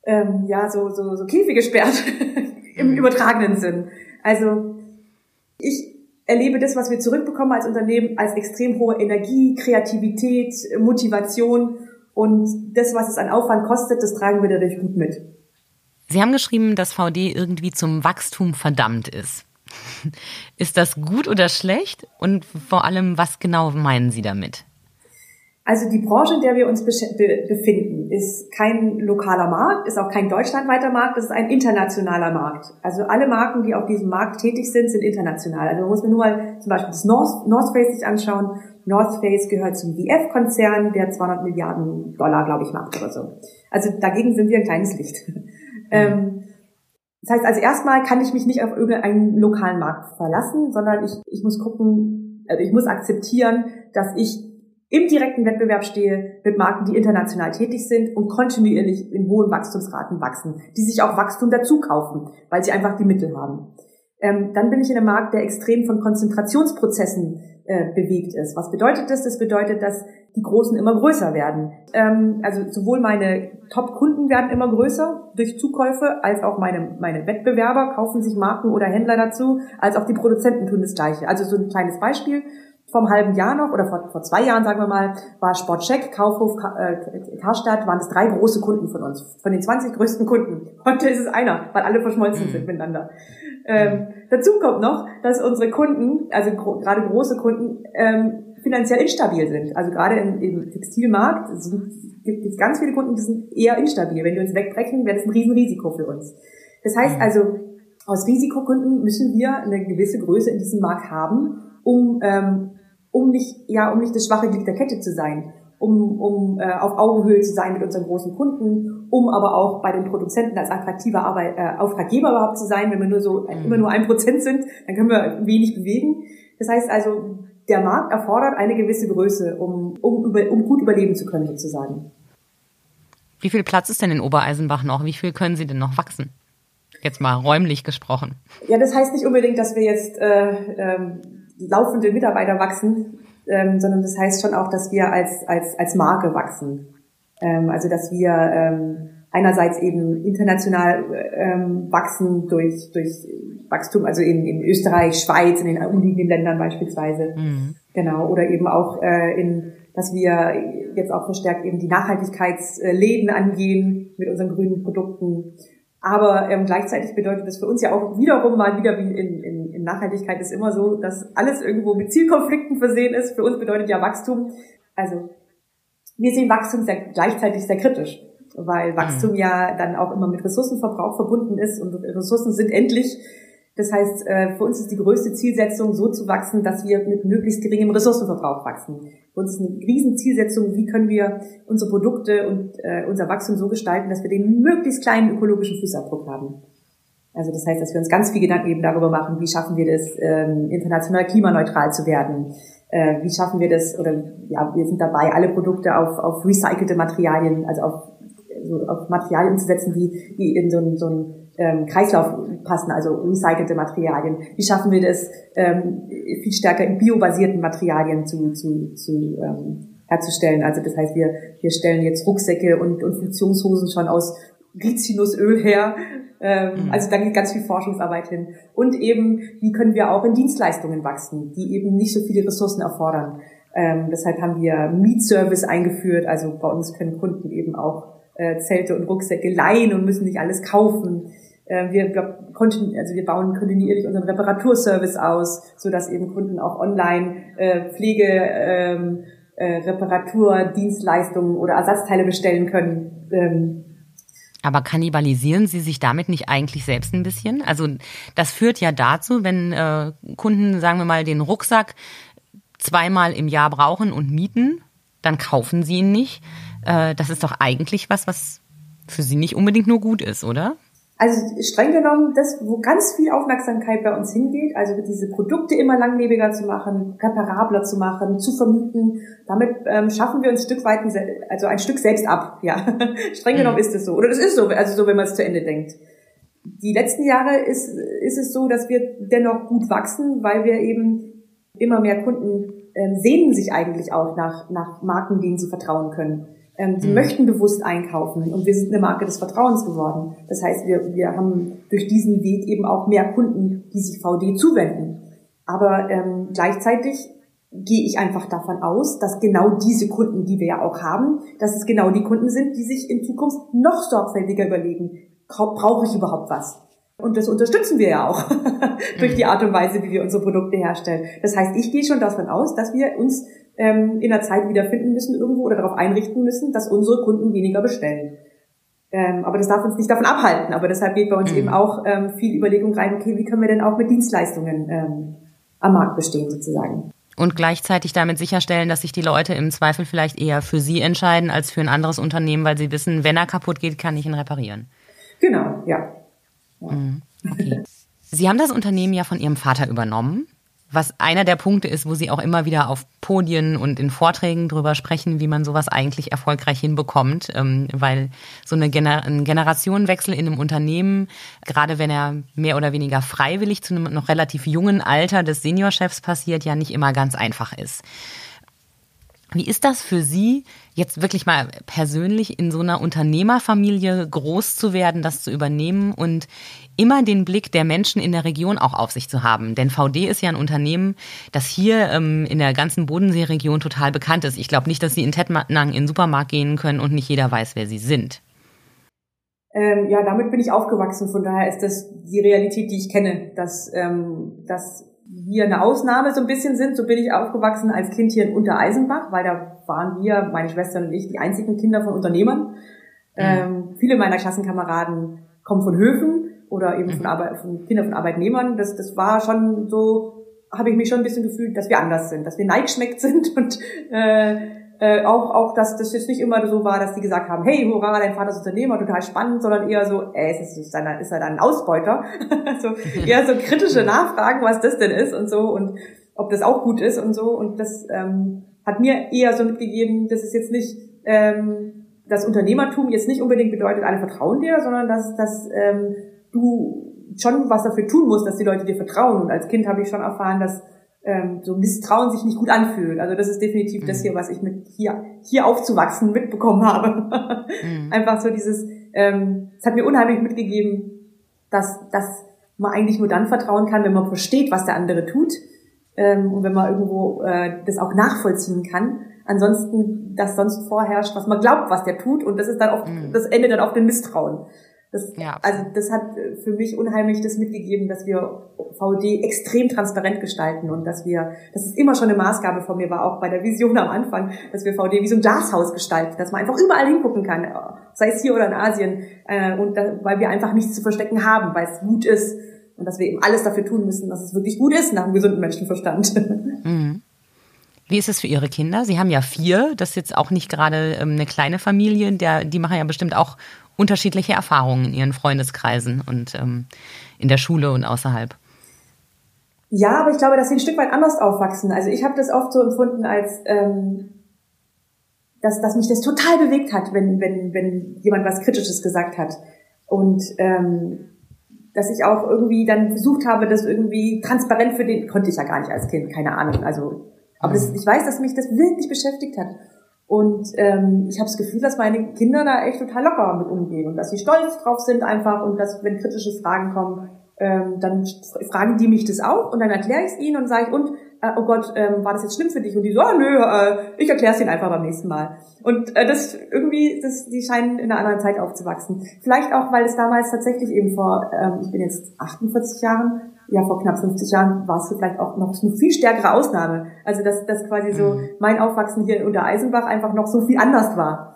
ähm, ja, so, so, so Käfige sperrt, im mhm. übertragenen Sinn. Also ich erlebe das, was wir zurückbekommen als Unternehmen, als extrem hohe Energie, Kreativität, Motivation und das, was es an Aufwand kostet, das tragen wir dadurch gut mit. Sie haben geschrieben, dass VD irgendwie zum Wachstum verdammt ist. Ist das gut oder schlecht? Und vor allem, was genau meinen Sie damit? Also die Branche, in der wir uns befinden, ist kein lokaler Markt, ist auch kein deutschlandweiter Markt, das ist ein internationaler Markt. Also alle Marken, die auf diesem Markt tätig sind, sind international. Also man muss nur mal zum Beispiel das North, North Face sich anschauen. North Face gehört zum VF-Konzern, der 200 Milliarden Dollar, glaube ich, macht oder so. Also dagegen sind wir ein kleines Licht. Mhm. Ähm, das heißt also erstmal kann ich mich nicht auf irgendeinen lokalen Markt verlassen, sondern ich, ich muss gucken, also ich muss akzeptieren, dass ich im direkten Wettbewerb stehe mit Marken, die international tätig sind und kontinuierlich in hohen Wachstumsraten wachsen, die sich auch Wachstum dazu kaufen, weil sie einfach die Mittel haben. Ähm, dann bin ich in einem Markt, der extrem von Konzentrationsprozessen äh, bewegt ist. Was bedeutet das? Das bedeutet, dass die Großen immer größer werden. Ähm, also sowohl meine Top-Kunden werden immer größer durch Zukäufe, als auch meine, meine Wettbewerber kaufen sich Marken oder Händler dazu, als auch die Produzenten tun das Gleiche. Also so ein kleines Beispiel vom halben Jahr noch oder vor, vor zwei Jahren, sagen wir mal, war Sportcheck, Kaufhof, äh, Karstadt, waren es drei große Kunden von uns, von den 20 größten Kunden. Heute ist es einer, weil alle verschmolzen mhm. sind miteinander. Ähm, dazu kommt noch, dass unsere Kunden, also gro gerade große Kunden, ähm, finanziell instabil sind. Also gerade im, im Textilmarkt gibt es ganz viele Kunden, die sind eher instabil. Wenn wir uns wegbrechen, wäre das ein Riesenrisiko für uns. Das heißt mhm. also, aus Risikokunden müssen wir eine gewisse Größe in diesem Markt haben, um ähm, um nicht, ja, um nicht das schwache Glied der Kette zu sein, um, um äh, auf Augenhöhe zu sein mit unseren großen Kunden, um aber auch bei den Produzenten als attraktiver Arbeit, äh, Auftraggeber überhaupt zu sein. Wenn wir nur so äh, immer nur ein Prozent sind, dann können wir wenig bewegen. Das heißt also, der Markt erfordert eine gewisse Größe, um, um, über, um gut überleben zu können, sozusagen. Wie viel Platz ist denn in Obereisenbach noch? Wie viel können Sie denn noch wachsen? Jetzt mal räumlich gesprochen. Ja, das heißt nicht unbedingt, dass wir jetzt äh, ähm, laufende Mitarbeiter wachsen, ähm, sondern das heißt schon auch, dass wir als, als, als Marke wachsen. Ähm, also dass wir ähm, einerseits eben international ähm, wachsen durch, durch Wachstum, also in, in Österreich, Schweiz, in den umliegenden Ländern beispielsweise. Mhm. Genau. Oder eben auch äh, in, dass wir jetzt auch verstärkt eben die Nachhaltigkeitsläden angehen mit unseren grünen Produkten. Aber ähm, gleichzeitig bedeutet das für uns ja auch wiederum mal wieder wie in, in, in Nachhaltigkeit ist immer so, dass alles irgendwo mit Zielkonflikten versehen ist. Für uns bedeutet ja Wachstum. Also wir sehen Wachstum sehr, gleichzeitig sehr kritisch weil Wachstum mhm. ja dann auch immer mit Ressourcenverbrauch verbunden ist und Ressourcen sind endlich. Das heißt, äh, für uns ist die größte Zielsetzung, so zu wachsen, dass wir mit möglichst geringem Ressourcenverbrauch wachsen. Für uns ist eine Riesenzielsetzung, wie können wir unsere Produkte und äh, unser Wachstum so gestalten, dass wir den möglichst kleinen ökologischen Fußabdruck haben. Also das heißt, dass wir uns ganz viel Gedanken eben darüber machen, wie schaffen wir das, ähm, international klimaneutral zu werden, äh, wie schaffen wir das, oder ja, wir sind dabei, alle Produkte auf, auf recycelte Materialien, also auf so auf Materialien zu setzen, die, die in so einen, so einen ähm, Kreislauf passen, also recycelte Materialien. Wie schaffen wir das, ähm, viel stärker in biobasierten Materialien zu, zu, zu ähm, herzustellen? Also das heißt, wir, wir stellen jetzt Rucksäcke und, und Funktionshosen schon aus Rizinusöl her. Ähm, mhm. Also da geht ganz viel Forschungsarbeit hin. Und eben, wie können wir auch in Dienstleistungen wachsen, die eben nicht so viele Ressourcen erfordern. Ähm, deshalb haben wir Mietservice eingeführt. Also bei uns können Kunden eben auch äh, Zelte und Rucksäcke leihen und müssen nicht alles kaufen. Äh, wir, glaub, also wir bauen kontinuierlich unseren Reparaturservice aus, so dass eben Kunden auch online äh, Pflege, ähm, äh, Reparatur, Dienstleistungen oder Ersatzteile bestellen können. Ähm, aber kannibalisieren Sie sich damit nicht eigentlich selbst ein bisschen? Also das führt ja dazu, wenn äh, Kunden, sagen wir mal, den Rucksack zweimal im Jahr brauchen und mieten, dann kaufen sie ihn nicht. Das ist doch eigentlich was, was für sie nicht unbedingt nur gut ist, oder? Also streng genommen, das, wo ganz viel Aufmerksamkeit bei uns hingeht, also diese Produkte immer langlebiger zu machen, reparabler zu machen, zu vermieten, damit ähm, schaffen wir uns ein Stück weit, also ein Stück selbst ab. Ja, streng genommen mhm. ist es so, oder das ist so, also so, wenn man es zu Ende denkt. Die letzten Jahre ist, ist es so, dass wir dennoch gut wachsen, weil wir eben immer mehr Kunden ähm, sehnen sich eigentlich auch nach, nach Marken, denen sie vertrauen können. Ähm, die mhm. möchten bewusst einkaufen und wir sind eine Marke des Vertrauens geworden. Das heißt, wir, wir haben durch diesen Weg eben auch mehr Kunden, die sich VD zuwenden. Aber ähm, gleichzeitig gehe ich einfach davon aus, dass genau diese Kunden, die wir ja auch haben, dass es genau die Kunden sind, die sich in Zukunft noch sorgfältiger überlegen, brauche ich überhaupt was? Und das unterstützen wir ja auch durch die mhm. Art und Weise, wie wir unsere Produkte herstellen. Das heißt, ich gehe schon davon aus, dass wir uns ähm, in der Zeit wiederfinden müssen irgendwo oder darauf einrichten müssen, dass unsere Kunden weniger bestellen. Ähm, aber das darf uns nicht davon abhalten. Aber deshalb geht bei uns mhm. eben auch ähm, viel Überlegung rein, okay, wie können wir denn auch mit Dienstleistungen ähm, am Markt bestehen sozusagen. Und gleichzeitig damit sicherstellen, dass sich die Leute im Zweifel vielleicht eher für sie entscheiden als für ein anderes Unternehmen, weil sie wissen, wenn er kaputt geht, kann ich ihn reparieren. Genau, ja. ja. Mhm. Okay. Sie haben das Unternehmen ja von Ihrem Vater übernommen was einer der Punkte ist, wo sie auch immer wieder auf Podien und in Vorträgen drüber sprechen, wie man sowas eigentlich erfolgreich hinbekommt, ähm, weil so eine Gener ein Generationenwechsel in einem Unternehmen, gerade wenn er mehr oder weniger freiwillig zu einem noch relativ jungen Alter des Seniorchefs passiert, ja nicht immer ganz einfach ist. Wie ist das für Sie, jetzt wirklich mal persönlich in so einer Unternehmerfamilie groß zu werden, das zu übernehmen und immer den Blick der Menschen in der Region auch auf sich zu haben? Denn VD ist ja ein Unternehmen, das hier ähm, in der ganzen Bodenseeregion total bekannt ist. Ich glaube nicht, dass Sie in Tettnang in den Supermarkt gehen können und nicht jeder weiß, wer Sie sind. Ähm, ja, damit bin ich aufgewachsen. Von daher ist das die Realität, die ich kenne, dass, ähm, dass wir eine Ausnahme so ein bisschen sind. So bin ich aufgewachsen als Kind hier in Untereisenbach, weil da waren wir, meine Schwester und ich, die einzigen Kinder von Unternehmern. Mhm. Ähm, viele meiner Klassenkameraden kommen von Höfen oder eben von, mhm. Arbeit, von Kindern von Arbeitnehmern. Das, das war schon so, habe ich mich schon ein bisschen gefühlt, dass wir anders sind, dass wir neigschmeckt sind und äh, äh, auch, auch, dass das jetzt nicht immer so war, dass die gesagt haben, hey, hurra, dein Vater ist Unternehmer, total spannend, sondern eher so, ey, ist, ist, dann, ist er dann ein Ausbeuter? so, eher so kritische Nachfragen, was das denn ist und so und ob das auch gut ist und so. Und das ähm, hat mir eher so mitgegeben, dass es jetzt nicht ähm, das Unternehmertum jetzt nicht unbedingt bedeutet, alle vertrauen dir, sondern dass, dass ähm, du schon was dafür tun musst, dass die Leute dir vertrauen. Und als Kind habe ich schon erfahren, dass ähm, so Misstrauen sich nicht gut anfühlt. Also das ist definitiv mhm. das hier, was ich mit hier, hier aufzuwachsen mitbekommen habe. mhm. Einfach so dieses, ähm, es hat mir unheimlich mitgegeben, dass, dass man eigentlich nur dann vertrauen kann, wenn man versteht, was der andere tut ähm, und wenn man irgendwo äh, das auch nachvollziehen kann. Ansonsten, dass sonst vorherrscht, was man glaubt, was der tut und das ist dann oft, mhm. das endet dann auf dem Misstrauen. Das, ja. Also das hat für mich unheimlich das mitgegeben, dass wir VD extrem transparent gestalten und dass wir, das ist immer schon eine Maßgabe von mir, war auch bei der Vision am Anfang, dass wir VD wie so ein Glashaus gestalten, dass man einfach überall hingucken kann, sei es hier oder in Asien, äh, und da, weil wir einfach nichts zu verstecken haben, weil es gut ist und dass wir eben alles dafür tun müssen, dass es wirklich gut ist nach einem gesunden Menschenverstand. Mhm. Wie ist es für Ihre Kinder? Sie haben ja vier, das ist jetzt auch nicht gerade ähm, eine kleine Familie, der, die machen ja bestimmt auch unterschiedliche Erfahrungen in ihren Freundeskreisen und ähm, in der Schule und außerhalb. Ja, aber ich glaube, dass sie ein Stück weit anders aufwachsen. Also ich habe das oft so empfunden, als ähm, dass, dass mich das total bewegt hat, wenn, wenn, wenn jemand was Kritisches gesagt hat. Und ähm, dass ich auch irgendwie dann versucht habe, das irgendwie transparent für den, konnte ich ja gar nicht als Kind, keine Ahnung. Also, aber das, ich weiß, dass mich das wirklich beschäftigt hat. Und ähm, ich habe das Gefühl, dass meine Kinder da echt total locker mit umgehen und dass sie stolz drauf sind einfach und dass, wenn kritische Fragen kommen, ähm, dann fragen die mich das auch und dann erkläre ich es ihnen und sage ich, und, oh Gott, ähm, war das jetzt schlimm für dich? Und die so, oh, nö, äh, ich erkläre es ihnen einfach beim nächsten Mal. Und äh, das irgendwie, das, die scheinen in einer anderen Zeit aufzuwachsen. Vielleicht auch, weil es damals tatsächlich eben vor, ähm, ich bin jetzt 48 Jahren, ja, vor knapp 50 Jahren war es vielleicht auch noch eine viel stärkere Ausnahme. Also, dass, dass quasi so mhm. mein Aufwachsen hier unter Eisenbach einfach noch so viel anders war.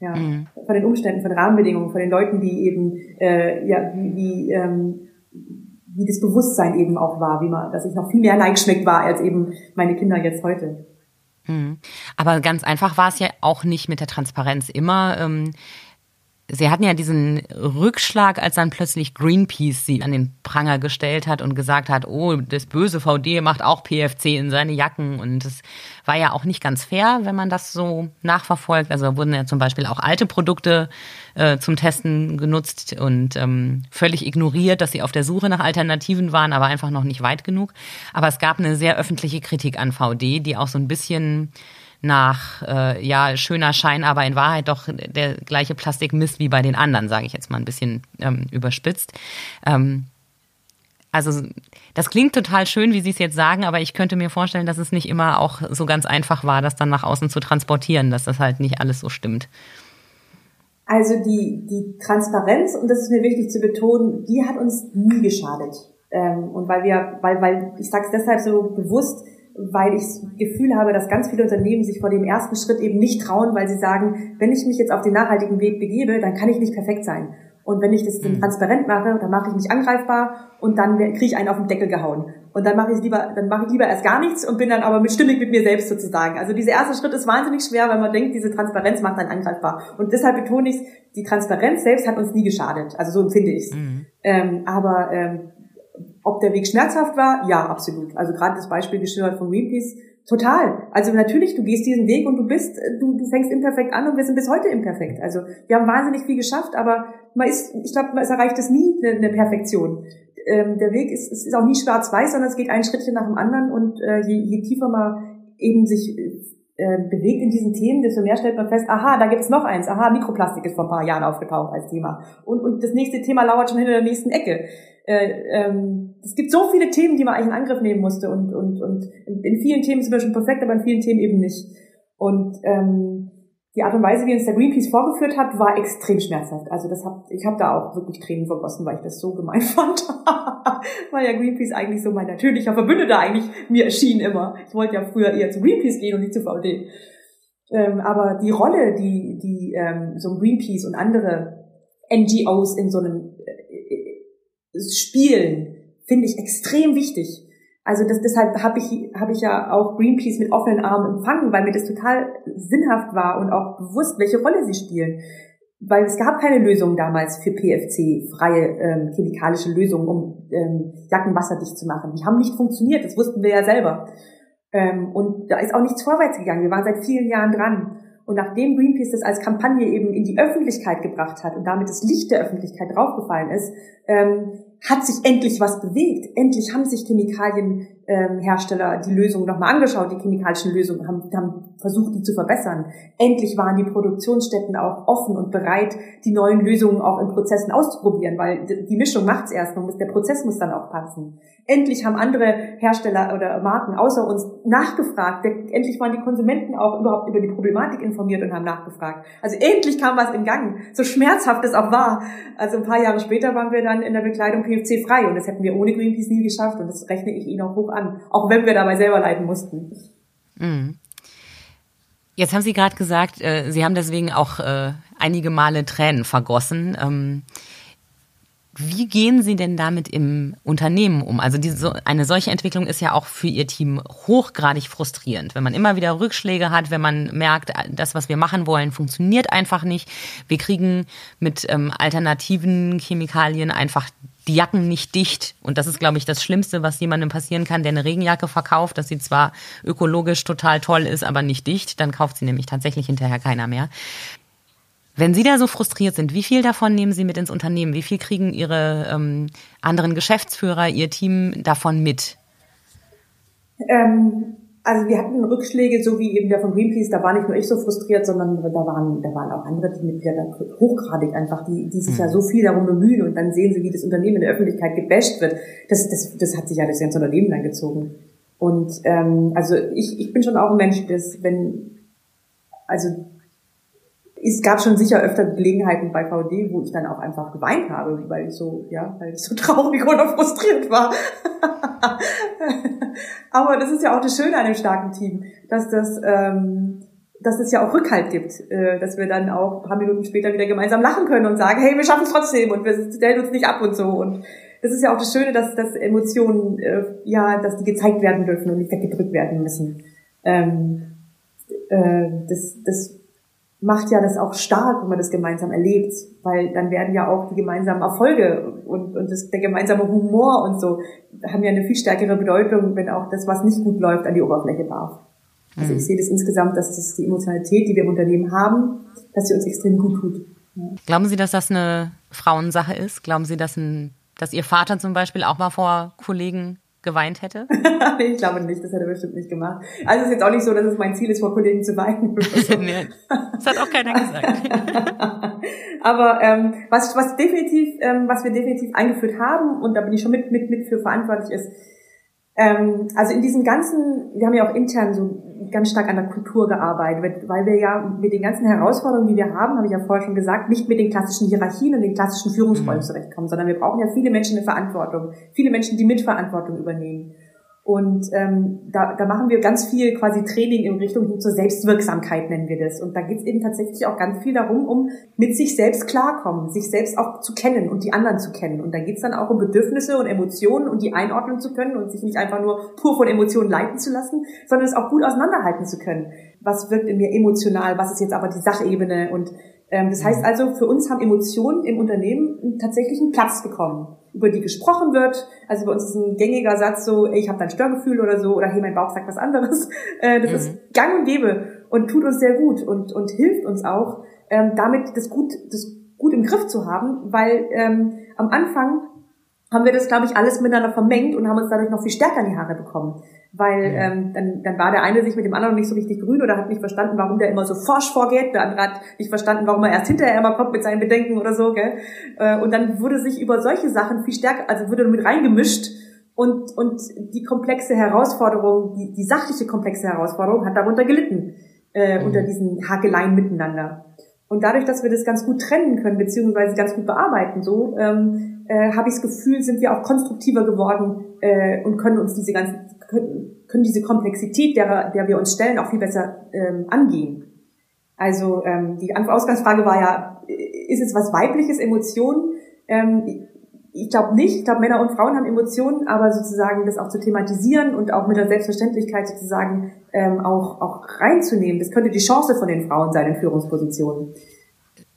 Ja, mhm. von den Umständen, von den Rahmenbedingungen, von den Leuten, die eben, äh, ja, wie, wie, ähm, wie das Bewusstsein eben auch war, wie man, dass ich noch viel mehr Neigeschmeckt war als eben meine Kinder jetzt heute. Mhm. Aber ganz einfach war es ja auch nicht mit der Transparenz immer. Ähm Sie hatten ja diesen Rückschlag, als dann plötzlich Greenpeace sie an den Pranger gestellt hat und gesagt hat, oh, das böse VD macht auch PFC in seine Jacken. Und das war ja auch nicht ganz fair, wenn man das so nachverfolgt. Also wurden ja zum Beispiel auch alte Produkte äh, zum Testen genutzt und ähm, völlig ignoriert, dass sie auf der Suche nach Alternativen waren, aber einfach noch nicht weit genug. Aber es gab eine sehr öffentliche Kritik an VD, die auch so ein bisschen nach äh, ja schöner Schein, aber in Wahrheit doch der gleiche Plastikmist wie bei den anderen, sage ich jetzt mal ein bisschen ähm, überspitzt. Ähm, also das klingt total schön, wie Sie es jetzt sagen, aber ich könnte mir vorstellen, dass es nicht immer auch so ganz einfach war, das dann nach außen zu transportieren, dass das halt nicht alles so stimmt. Also die, die Transparenz, und das ist mir wichtig zu betonen, die hat uns nie geschadet. Ähm, und weil wir, weil, weil, ich sage es deshalb so bewusst, weil ich das Gefühl habe, dass ganz viele Unternehmen sich vor dem ersten Schritt eben nicht trauen, weil sie sagen, wenn ich mich jetzt auf den nachhaltigen Weg begebe, dann kann ich nicht perfekt sein. Und wenn ich das mhm. transparent mache, dann mache ich mich angreifbar und dann kriege ich einen auf den Deckel gehauen. Und dann mache ich lieber, dann mache ich lieber erst gar nichts und bin dann aber mit stimmig mit mir selbst sozusagen. Also dieser erste Schritt ist wahnsinnig schwer, weil man denkt, diese Transparenz macht einen angreifbar. Und deshalb betone ich, die Transparenz selbst hat uns nie geschadet. Also so empfinde ich es. Mhm. Ähm, aber ähm, ob der Weg schmerzhaft war? Ja, absolut. Also gerade das Beispiel geschildert von Greenpeace, total. Also natürlich, du gehst diesen Weg und du bist, du, du fängst imperfekt an und wir sind bis heute imperfekt. Also wir haben wahnsinnig viel geschafft, aber man ist, ich glaube, man erreicht es nie eine, eine Perfektion. Ähm, der Weg ist, ist auch nie schwarz-weiß, sondern es geht ein Schrittchen nach dem anderen und äh, je, je tiefer man eben sich äh, bewegt in diesen Themen, desto mehr stellt man fest, aha, da gibt es noch eins, aha, Mikroplastik ist vor ein paar Jahren aufgetaucht als Thema. Und, und das nächste Thema lauert schon hinter der nächsten Ecke. Äh, ähm, es gibt so viele Themen, die man eigentlich in Angriff nehmen musste und, und, und in vielen Themen sind wir schon perfekt, aber in vielen Themen eben nicht. Und ähm, die Art und Weise, wie uns der Greenpeace vorgeführt hat, war extrem schmerzhaft. Also das hab, ich habe da auch wirklich Tränen vergossen, weil ich das so gemein fand. weil ja Greenpeace eigentlich so mein natürlicher Verbündeter eigentlich mir erschien immer. Ich wollte ja früher eher zu Greenpeace gehen und nicht zu VD. Ähm, aber die Rolle, die, die ähm, so ein Greenpeace und andere NGOs in so einem äh, spielen, finde ich extrem wichtig. Also das, deshalb habe ich, hab ich ja auch Greenpeace mit offenen Armen empfangen, weil mir das total sinnhaft war und auch bewusst, welche Rolle sie spielen. Weil es gab keine Lösung damals für PFC, freie ähm, chemikalische Lösungen, um ähm, Jacken wasserdicht zu machen. Die haben nicht funktioniert, das wussten wir ja selber. Ähm, und da ist auch nichts vorwärts gegangen. Wir waren seit vielen Jahren dran. Und nachdem Greenpeace das als Kampagne eben in die Öffentlichkeit gebracht hat und damit das Licht der Öffentlichkeit draufgefallen ist, ähm, hat sich endlich was bewegt. Endlich haben sich Chemikalien ähm, Hersteller die Lösungen nochmal angeschaut, die chemikalischen Lösungen, haben, haben versucht, die zu verbessern. Endlich waren die Produktionsstätten auch offen und bereit, die neuen Lösungen auch in Prozessen auszuprobieren, weil die Mischung macht's erst, man muss, der Prozess muss dann auch passen. Endlich haben andere Hersteller oder Marken außer uns nachgefragt. Endlich waren die Konsumenten auch überhaupt über die Problematik informiert und haben nachgefragt. Also endlich kam was in Gang, so schmerzhaft es auch war. Also ein paar Jahre später waren wir dann in der Bekleidung PFC frei und das hätten wir ohne Greenpeace nie geschafft und das rechne ich Ihnen auch hoch an, auch wenn wir dabei selber leiden mussten. Mhm. Jetzt haben Sie gerade gesagt, äh, Sie haben deswegen auch äh, einige Male Tränen vergossen. Ähm, wie gehen Sie denn damit im Unternehmen um? Also diese, eine solche Entwicklung ist ja auch für Ihr Team hochgradig frustrierend. Wenn man immer wieder Rückschläge hat, wenn man merkt, das, was wir machen wollen, funktioniert einfach nicht. Wir kriegen mit ähm, alternativen Chemikalien einfach die Jacken nicht dicht. Und das ist, glaube ich, das Schlimmste, was jemandem passieren kann, der eine Regenjacke verkauft, dass sie zwar ökologisch total toll ist, aber nicht dicht. Dann kauft sie nämlich tatsächlich hinterher keiner mehr. Wenn Sie da so frustriert sind, wie viel davon nehmen Sie mit ins Unternehmen? Wie viel kriegen Ihre ähm, anderen Geschäftsführer, Ihr Team davon mit? Ähm, also wir hatten Rückschläge, so wie eben der von Greenpeace, da war nicht nur ich so frustriert, sondern da waren, da waren auch andere Teammitglieder hochgradig einfach, die, die sich mhm. ja so viel darum bemühen und dann sehen sie, wie das Unternehmen in der Öffentlichkeit gebasht wird. Das, das, das hat sich ja das ganze Unternehmen dann gezogen. Und ähm, also ich, ich bin schon auch ein Mensch, das, wenn, also es gab schon sicher öfter Gelegenheiten bei VD, wo ich dann auch einfach geweint habe, weil ich so, ja, weil ich so traurig oder frustriert war. Aber das ist ja auch das Schöne an einem starken Team, dass das, ähm, dass es ja auch Rückhalt gibt, äh, dass wir dann auch ein paar Minuten später wieder gemeinsam lachen können und sagen, hey, wir schaffen es trotzdem und wir stellen uns nicht ab und so. Und das ist ja auch das Schöne, dass, dass Emotionen, äh, ja, dass die gezeigt werden dürfen und nicht weggedrückt werden müssen. Ähm, äh, das, das macht ja das auch stark, wenn man das gemeinsam erlebt, weil dann werden ja auch die gemeinsamen Erfolge und, und das, der gemeinsame Humor und so haben ja eine viel stärkere Bedeutung, wenn auch das, was nicht gut läuft, an die Oberfläche darf. Also ich mhm. sehe das insgesamt, dass das die Emotionalität, die wir im Unternehmen haben, dass sie uns extrem gut tut. Ja. Glauben Sie, dass das eine Frauensache ist? Glauben Sie, dass, ein, dass Ihr Vater zum Beispiel auch mal vor Kollegen geweint hätte? ich glaube nicht, das hätte er bestimmt nicht gemacht. Also es ist jetzt auch nicht so, dass es mein Ziel ist, vor Kollegen zu weinen. nee, das hat auch keiner gesagt. Aber ähm, was, was definitiv, ähm, was wir definitiv eingeführt haben, und da bin ich schon mit, mit, mit für verantwortlich ist, ähm, also in diesem ganzen, wir haben ja auch intern so ganz stark an der Kultur gearbeitet, weil wir ja mit den ganzen Herausforderungen, die wir haben, habe ich ja vorher schon gesagt, nicht mit den klassischen Hierarchien und den klassischen Führungsrollen mhm. zurechtkommen, sondern wir brauchen ja viele Menschen in Verantwortung, viele Menschen, die Mitverantwortung übernehmen. Und ähm, da, da machen wir ganz viel quasi Training in Richtung zur Selbstwirksamkeit, nennen wir das. Und da geht es eben tatsächlich auch ganz viel darum, um mit sich selbst klarkommen, sich selbst auch zu kennen und die anderen zu kennen. Und da geht es dann auch um Bedürfnisse und Emotionen und die einordnen zu können und sich nicht einfach nur pur von Emotionen leiten zu lassen, sondern es auch gut auseinanderhalten zu können. Was wirkt in mir emotional, was ist jetzt aber die Sachebene und ähm, das heißt also, für uns haben Emotionen im Unternehmen tatsächlich einen Platz bekommen, über die gesprochen wird. Also bei uns ist ein gängiger Satz so, ich habe ein Störgefühl oder so, oder hey, mein Bauch sagt was anderes. Äh, das mhm. ist gang und gäbe und tut uns sehr gut und, und hilft uns auch, ähm, damit das gut, das gut im Griff zu haben, weil ähm, am Anfang haben wir das, glaube ich, alles miteinander vermengt und haben uns dadurch noch viel stärker in die Haare bekommen. Weil ja. ähm, dann, dann war der eine sich mit dem anderen nicht so richtig grün oder hat nicht verstanden, warum der immer so forsch vorgeht. Der andere hat nicht verstanden, warum er erst hinterher immer kommt mit seinen Bedenken oder so. Gell? Äh, und dann wurde sich über solche Sachen viel stärker, also wurde mit reingemischt und, und die komplexe Herausforderung, die, die sachliche komplexe Herausforderung hat darunter gelitten, äh, mhm. unter diesen Hakeleien miteinander. Und dadurch, dass wir das ganz gut trennen können, beziehungsweise ganz gut bearbeiten, so, ähm, äh, habe ich das Gefühl, sind wir auch konstruktiver geworden äh, und können uns diese ganzen, können, können diese Komplexität, der, der wir uns stellen, auch viel besser ähm, angehen. Also ähm, die Ausgangsfrage war ja, ist es was weibliches, Emotionen? Ähm, ich glaube nicht. Ich glaube, Männer und Frauen haben Emotionen, aber sozusagen das auch zu thematisieren und auch mit der Selbstverständlichkeit sozusagen ähm, auch, auch reinzunehmen, das könnte die Chance von den Frauen sein in Führungspositionen.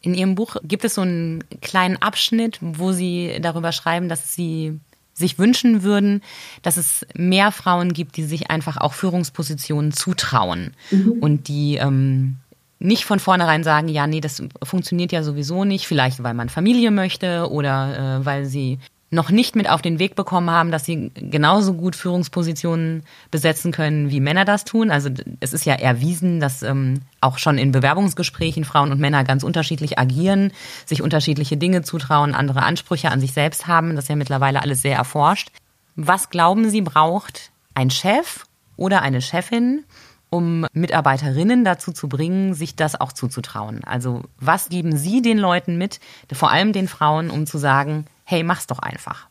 In Ihrem Buch gibt es so einen kleinen Abschnitt, wo Sie darüber schreiben, dass Sie sich wünschen würden, dass es mehr Frauen gibt, die sich einfach auch Führungspositionen zutrauen mhm. und die ähm, nicht von vornherein sagen, ja, nee, das funktioniert ja sowieso nicht, vielleicht weil man Familie möchte oder äh, weil sie noch nicht mit auf den Weg bekommen haben, dass sie genauso gut Führungspositionen besetzen können, wie Männer das tun. Also es ist ja erwiesen, dass ähm, auch schon in Bewerbungsgesprächen Frauen und Männer ganz unterschiedlich agieren, sich unterschiedliche Dinge zutrauen, andere Ansprüche an sich selbst haben. Das ist ja mittlerweile alles sehr erforscht. Was glauben Sie braucht ein Chef oder eine Chefin, um Mitarbeiterinnen dazu zu bringen, sich das auch zuzutrauen? Also was geben Sie den Leuten mit, vor allem den Frauen, um zu sagen, hey, mach's doch einfach?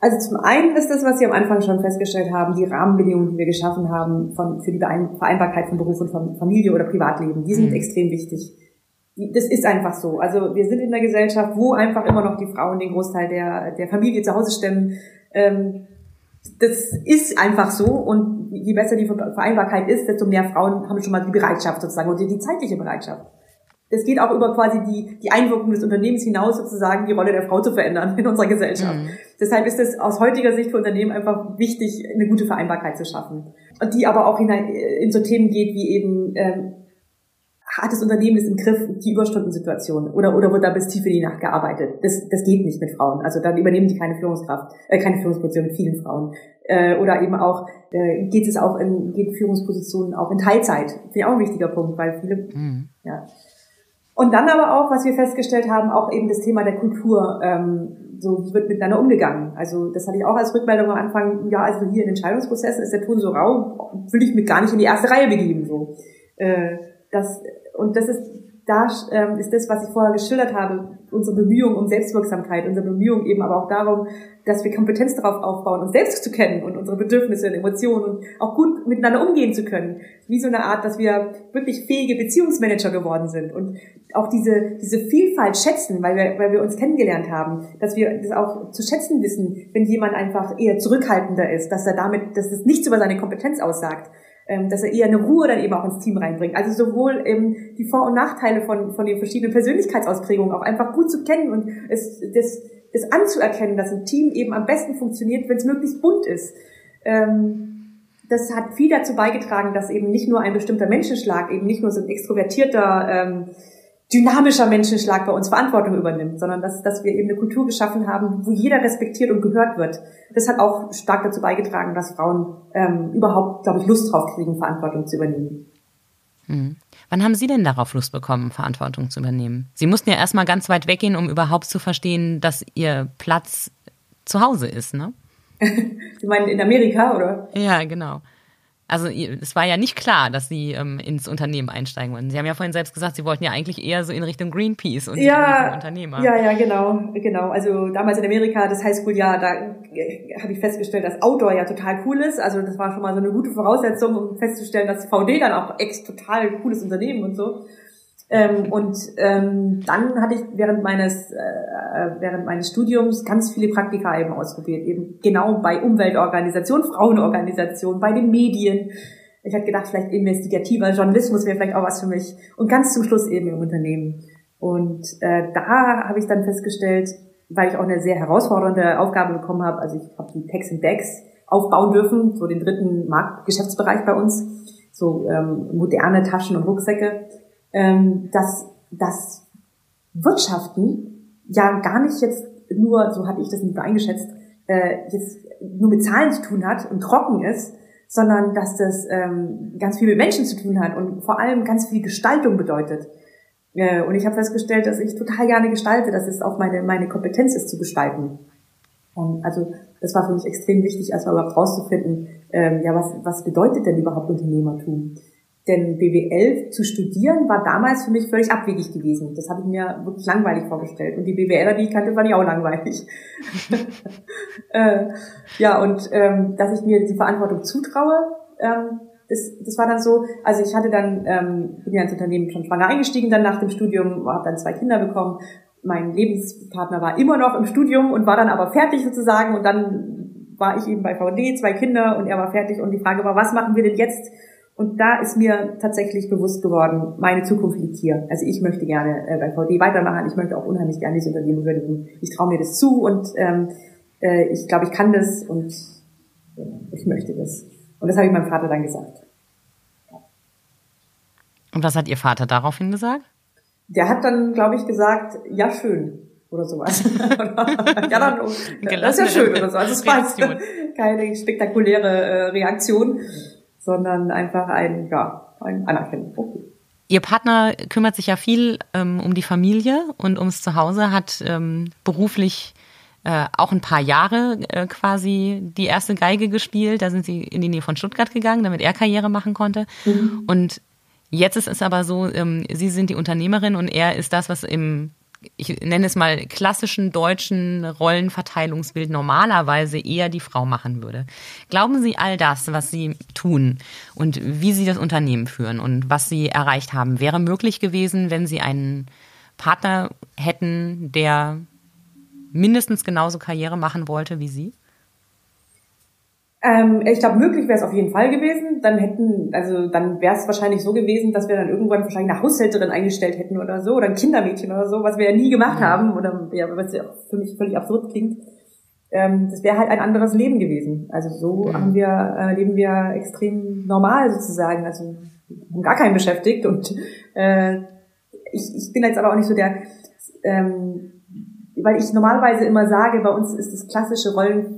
Also zum einen ist das, was Sie am Anfang schon festgestellt haben, die Rahmenbedingungen, die wir geschaffen haben von, für die Vereinbarkeit von Beruf und Familie oder Privatleben, die sind mhm. extrem wichtig. Das ist einfach so. Also wir sind in einer Gesellschaft, wo einfach immer noch die Frauen den Großteil der, der Familie zu Hause stemmen. Ähm, das ist einfach so und je besser die Vereinbarkeit ist, desto mehr Frauen haben schon mal die Bereitschaft sozusagen oder die zeitliche Bereitschaft es geht auch über quasi die, die Einwirkung des Unternehmens hinaus, sozusagen die Rolle der Frau zu verändern in unserer Gesellschaft. Mhm. Deshalb ist es aus heutiger Sicht für Unternehmen einfach wichtig, eine gute Vereinbarkeit zu schaffen. Und die aber auch hinein, in so Themen geht wie eben, ähm, hat das Unternehmen es im Griff, die Überstundensituation oder, oder wird da bis tief in die Nacht gearbeitet? Das, das geht nicht mit Frauen. Also dann übernehmen die keine Führungskraft, äh, keine Führungsposition mit vielen Frauen. Äh, oder eben auch, äh, geht es auch in, geht Führungspositionen auch in Teilzeit. Finde ich auch ein wichtiger Punkt, weil viele, mhm. ja. Und dann aber auch, was wir festgestellt haben, auch eben das Thema der Kultur. Ähm, so wird miteinander umgegangen. Also das hatte ich auch als Rückmeldung am Anfang. Ja, also hier in Entscheidungsprozessen ist der Ton so rau, will ich mich gar nicht in die erste Reihe begeben. So, äh, das und das ist da ähm, ist das, was ich vorher geschildert habe, unsere Bemühung um Selbstwirksamkeit, unsere Bemühung eben aber auch darum, dass wir Kompetenz darauf aufbauen, uns selbst zu kennen und unsere Bedürfnisse und Emotionen und auch gut miteinander umgehen zu können. Wie so eine Art, dass wir wirklich fähige Beziehungsmanager geworden sind und auch diese, diese Vielfalt schätzen, weil wir, weil wir uns kennengelernt haben, dass wir das auch zu schätzen wissen, wenn jemand einfach eher zurückhaltender ist, dass er damit, dass es nichts über seine Kompetenz aussagt, dass er eher eine Ruhe dann eben auch ins Team reinbringt. Also sowohl ähm, die Vor- und Nachteile von, von den verschiedenen Persönlichkeitsausprägungen auch einfach gut zu kennen und es, das, das anzuerkennen, dass ein Team eben am besten funktioniert, wenn es möglichst bunt ist. Ähm, das hat viel dazu beigetragen, dass eben nicht nur ein bestimmter Menschenschlag, eben nicht nur so ein extrovertierter ähm, dynamischer Menschenschlag bei uns Verantwortung übernimmt, sondern dass, dass wir eben eine Kultur geschaffen haben, wo jeder respektiert und gehört wird. Das hat auch stark dazu beigetragen, dass Frauen ähm, überhaupt, glaube ich, Lust drauf kriegen, Verantwortung zu übernehmen. Mhm. Wann haben Sie denn darauf Lust bekommen, Verantwortung zu übernehmen? Sie mussten ja erstmal ganz weit weggehen, um überhaupt zu verstehen, dass Ihr Platz zu Hause ist, ne? Sie meinen in Amerika, oder? Ja, genau. Also es war ja nicht klar, dass Sie ähm, ins Unternehmen einsteigen wollten. Sie haben ja vorhin selbst gesagt, Sie wollten ja eigentlich eher so in Richtung Greenpeace und ja, Unternehmer. Ja, ja, genau, genau. Also damals in Amerika, das Highschool-Jahr, da äh, habe ich festgestellt, dass Outdoor ja total cool ist. Also das war schon mal so eine gute Voraussetzung, um festzustellen, dass VD dann auch echt total cooles Unternehmen und so. Ähm, und ähm, dann hatte ich während meines äh, während meines Studiums ganz viele Praktika eben ausprobiert, eben genau bei Umweltorganisationen, Frauenorganisationen, bei den Medien. Ich hatte gedacht, vielleicht investigativer Journalismus wäre vielleicht auch was für mich. Und ganz zum Schluss eben im Unternehmen. Und äh, da habe ich dann festgestellt, weil ich auch eine sehr herausfordernde Aufgabe bekommen habe, also ich habe die Tax and Decks aufbauen dürfen, so den dritten Marktgeschäftsbereich bei uns, so ähm, moderne Taschen und Rucksäcke ähm, dass das Wirtschaften ja gar nicht jetzt nur, so hatte ich das nicht eingeschätzt, äh, jetzt nur mit Zahlen zu tun hat und trocken ist, sondern dass das ähm, ganz viel mit Menschen zu tun hat und vor allem ganz viel Gestaltung bedeutet. Äh, und ich habe festgestellt, dass ich total gerne gestalte, dass es auch meine, meine Kompetenz ist zu gestalten. Und also das war für mich extrem wichtig, erstmal überhaupt rauszufinden, ähm, ja, was, was bedeutet denn überhaupt Unternehmertum? Denn BWL zu studieren war damals für mich völlig abwegig gewesen. Das habe ich mir wirklich langweilig vorgestellt. Und die BWLer, die ich kannte, waren ja auch langweilig. äh, ja, und ähm, dass ich mir die Verantwortung zutraue, ähm, das, das war dann so, also ich hatte dann, ähm, bin ja ins Unternehmen schon schwanger eingestiegen dann nach dem Studium, habe dann zwei Kinder bekommen. Mein Lebenspartner war immer noch im Studium und war dann aber fertig sozusagen. Und dann war ich eben bei VD, zwei Kinder und er war fertig. Und die Frage war, was machen wir denn jetzt? Und da ist mir tatsächlich bewusst geworden, meine Zukunft liegt hier. Also ich möchte gerne äh, bei VD weitermachen. Ich möchte auch unheimlich gerne dieses Unternehmen würdigen. Ich traue mir das zu und ähm, äh, ich glaube, ich kann das und ja, ich möchte das. Und das habe ich meinem Vater dann gesagt. Ja. Und was hat Ihr Vater daraufhin gesagt? Der hat dann, glaube ich, gesagt, ja schön. oder sowas. ja, dann, das ist ja schön oder so. Also es war keine spektakuläre äh, Reaktion, sondern einfach ein, ja, ein Anerkennen. Okay. Ihr Partner kümmert sich ja viel ähm, um die Familie und ums Zuhause, hat ähm, beruflich äh, auch ein paar Jahre äh, quasi die erste Geige gespielt. Da sind sie in die Nähe von Stuttgart gegangen, damit er Karriere machen konnte. Mhm. Und jetzt ist es aber so, ähm, sie sind die Unternehmerin und er ist das, was im ich nenne es mal klassischen deutschen Rollenverteilungsbild normalerweise eher die Frau machen würde. Glauben Sie all das, was Sie tun und wie Sie das Unternehmen führen und was Sie erreicht haben, wäre möglich gewesen, wenn Sie einen Partner hätten, der mindestens genauso Karriere machen wollte wie Sie? Ähm, ich glaube, möglich wäre es auf jeden Fall gewesen. Dann hätten, also dann wäre es wahrscheinlich so gewesen, dass wir dann irgendwann wahrscheinlich eine Haushälterin eingestellt hätten oder so oder ein Kindermädchen oder so, was wir ja nie gemacht haben oder ja, was ja für mich völlig absurd klingt. Ähm, das wäre halt ein anderes Leben gewesen. Also so mhm. haben wir äh, leben wir extrem normal sozusagen. Also haben gar keinen beschäftigt und äh, ich, ich bin jetzt aber auch nicht so der ähm, weil ich normalerweise immer sage, bei uns ist das klassische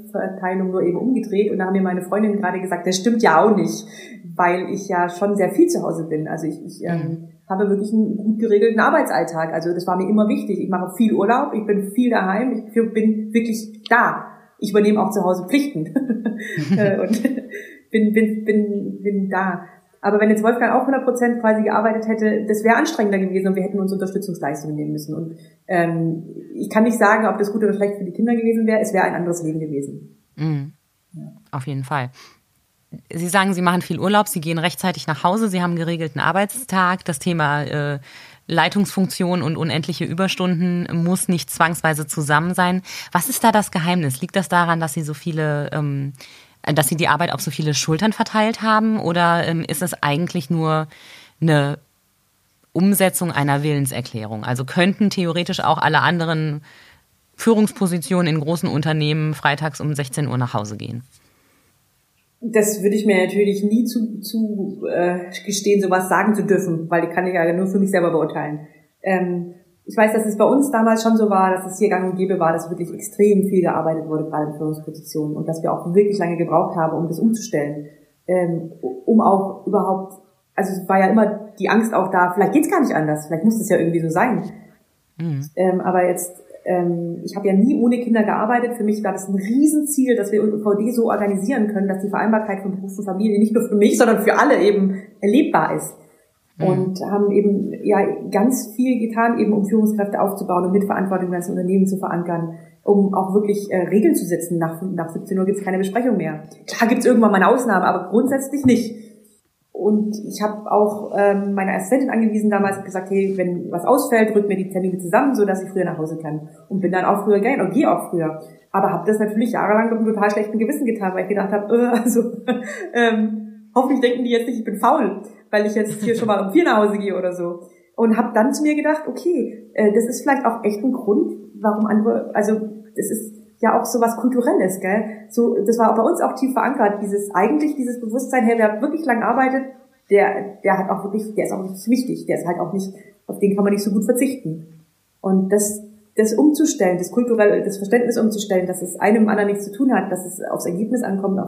Rollenverteilung nur eben umgedreht und da haben mir meine Freundin gerade gesagt, das stimmt ja auch nicht, weil ich ja schon sehr viel zu Hause bin. Also ich, ich ähm, mhm. habe wirklich einen gut geregelten Arbeitsalltag. Also das war mir immer wichtig. Ich mache viel Urlaub, ich bin viel daheim, ich bin wirklich da. Ich übernehme auch zu Hause Pflichten äh, und bin, bin, bin, bin da. Aber wenn jetzt Wolfgang auch 100 Prozent quasi gearbeitet hätte, das wäre anstrengender gewesen und wir hätten uns Unterstützungsleistungen nehmen müssen. Und ähm, ich kann nicht sagen, ob das gut oder schlecht für die Kinder gewesen wäre. Es wäre ein anderes Leben gewesen. Mhm. Ja. Auf jeden Fall. Sie sagen, Sie machen viel Urlaub, Sie gehen rechtzeitig nach Hause, Sie haben einen geregelten Arbeitstag. Das Thema äh, Leitungsfunktion und unendliche Überstunden muss nicht zwangsweise zusammen sein. Was ist da das Geheimnis? Liegt das daran, dass Sie so viele ähm, dass sie die Arbeit auf so viele Schultern verteilt haben? Oder ähm, ist es eigentlich nur eine Umsetzung einer Willenserklärung? Also könnten theoretisch auch alle anderen Führungspositionen in großen Unternehmen freitags um 16 Uhr nach Hause gehen? Das würde ich mir natürlich nie zu, zu äh, gestehen, sowas sagen zu dürfen, weil die kann ich ja nur für mich selber beurteilen. Ähm, ich weiß, dass es bei uns damals schon so war, dass es hier gang und gäbe war, dass wirklich extrem viel gearbeitet wurde, gerade in Führungspositionen und dass wir auch wirklich lange gebraucht haben, um das umzustellen, ähm, um auch überhaupt, also es war ja immer die Angst auch da, vielleicht geht's gar nicht anders, vielleicht muss es ja irgendwie so sein. Mhm. Ähm, aber jetzt, ähm, ich habe ja nie ohne Kinder gearbeitet. Für mich war das ein Riesenziel, dass wir VD so organisieren können, dass die Vereinbarkeit von Beruf und Familie nicht nur für mich, sondern für alle eben erlebbar ist. Mhm. und haben eben ja ganz viel getan, eben um Führungskräfte aufzubauen und Mitverantwortung im Unternehmen zu verankern, um auch wirklich äh, Regeln zu setzen. Nach, nach 17 Uhr gibt es keine Besprechung mehr. Klar gibt es irgendwann mal eine Ausnahme, aber grundsätzlich nicht. Und ich habe auch ähm, meine Assistentin angewiesen damals gesagt, hey, wenn was ausfällt, rück mir die Termine zusammen, so dass ich früher nach Hause kann. Und bin dann auch früher gegangen und gehe auch früher. Aber habe das natürlich jahrelang mit einem total schlechten Gewissen getan, weil ich gedacht habe, äh, also ähm, hoffentlich denken die jetzt nicht, ich bin faul weil ich jetzt hier schon mal um vier nach Hause gehe oder so. Und habe dann zu mir gedacht, okay, äh, das ist vielleicht auch echt ein Grund, warum andere, also das ist ja auch so was Kulturelles, gell? So, das war bei uns auch tief verankert, dieses eigentlich dieses Bewusstsein, hey, wer wirklich lang arbeitet, der, der hat auch wirklich, der ist auch nicht wichtig, der ist halt auch nicht, auf den kann man nicht so gut verzichten. Und das, das umzustellen, das kulturelle, das Verständnis umzustellen, dass es einem anderen nichts zu tun hat, dass es aufs Ergebnis ankommt,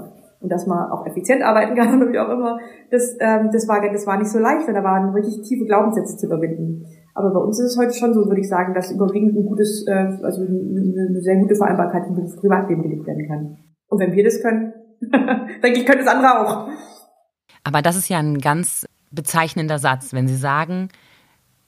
und dass man auch effizient arbeiten kann und wie auch immer, das, ähm, das, war, das war nicht so leicht, weil da waren wirklich tiefe Glaubenssätze zu überwinden. Aber bei uns ist es heute schon so, würde ich sagen, dass überwiegend ein gutes, äh, also eine, eine sehr gute Vereinbarkeit im Beruf Privatleben gelebt werden kann. Und wenn wir das können, denke ich, können das andere auch. Aber das ist ja ein ganz bezeichnender Satz, wenn Sie sagen,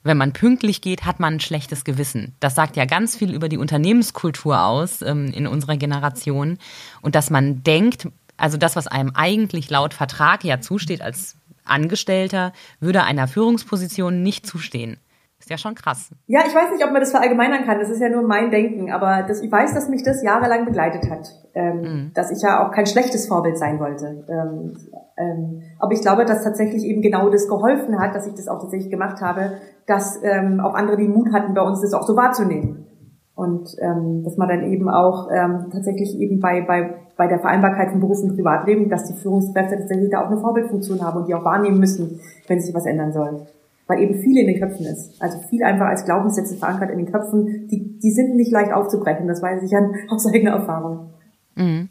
wenn man pünktlich geht, hat man ein schlechtes Gewissen. Das sagt ja ganz viel über die Unternehmenskultur aus ähm, in unserer Generation. Und dass man denkt, also das, was einem eigentlich laut Vertrag ja zusteht als Angestellter, würde einer Führungsposition nicht zustehen. Ist ja schon krass. Ja, ich weiß nicht, ob man das verallgemeinern kann. Das ist ja nur mein Denken. Aber das, ich weiß, dass mich das jahrelang begleitet hat. Ähm, mhm. Dass ich ja auch kein schlechtes Vorbild sein wollte. Ähm, ähm, aber ich glaube, dass tatsächlich eben genau das geholfen hat, dass ich das auch tatsächlich gemacht habe, dass ähm, auch andere den Mut hatten, bei uns das auch so wahrzunehmen. Und ähm, dass man dann eben auch ähm, tatsächlich eben bei, bei, bei der Vereinbarkeit von Beruf und Privatleben, dass die Führungskräfte tatsächlich da auch eine Vorbildfunktion haben und die auch wahrnehmen müssen, wenn sich was ändern soll. weil eben viel in den Köpfen ist. Also viel einfach als Glaubenssätze verankert in den Köpfen, die, die sind nicht leicht aufzubrechen, das weiß ich an aus eigener Erfahrung. Mhm.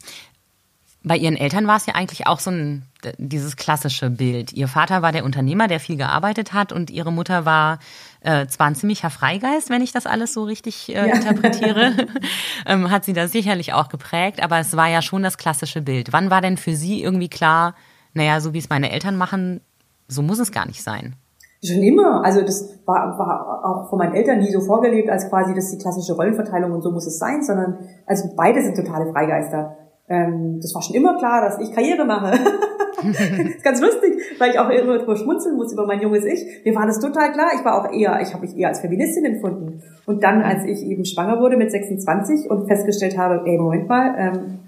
Bei Ihren Eltern war es ja eigentlich auch so ein dieses klassische Bild. Ihr Vater war der Unternehmer, der viel gearbeitet hat, und Ihre Mutter war äh, zwar ein ziemlicher Freigeist, wenn ich das alles so richtig äh, ja. interpretiere, ähm, hat sie da sicherlich auch geprägt, aber es war ja schon das klassische Bild. Wann war denn für Sie irgendwie klar, naja, so wie es meine Eltern machen, so muss es gar nicht sein? Schon immer. Also das war, war auch von meinen Eltern nie so vorgelebt, als quasi das die klassische Rollenverteilung und so muss es sein, sondern also beide sind totale Freigeister. Ähm, das war schon immer klar, dass ich Karriere mache. ganz lustig, weil ich auch immer drüber schmunzeln muss über mein junges Ich. Mir war das total klar. Ich war auch eher, ich habe mich eher als Feministin empfunden. Und dann, als ich eben schwanger wurde mit 26 und festgestellt habe, ey, Moment mal, ähm,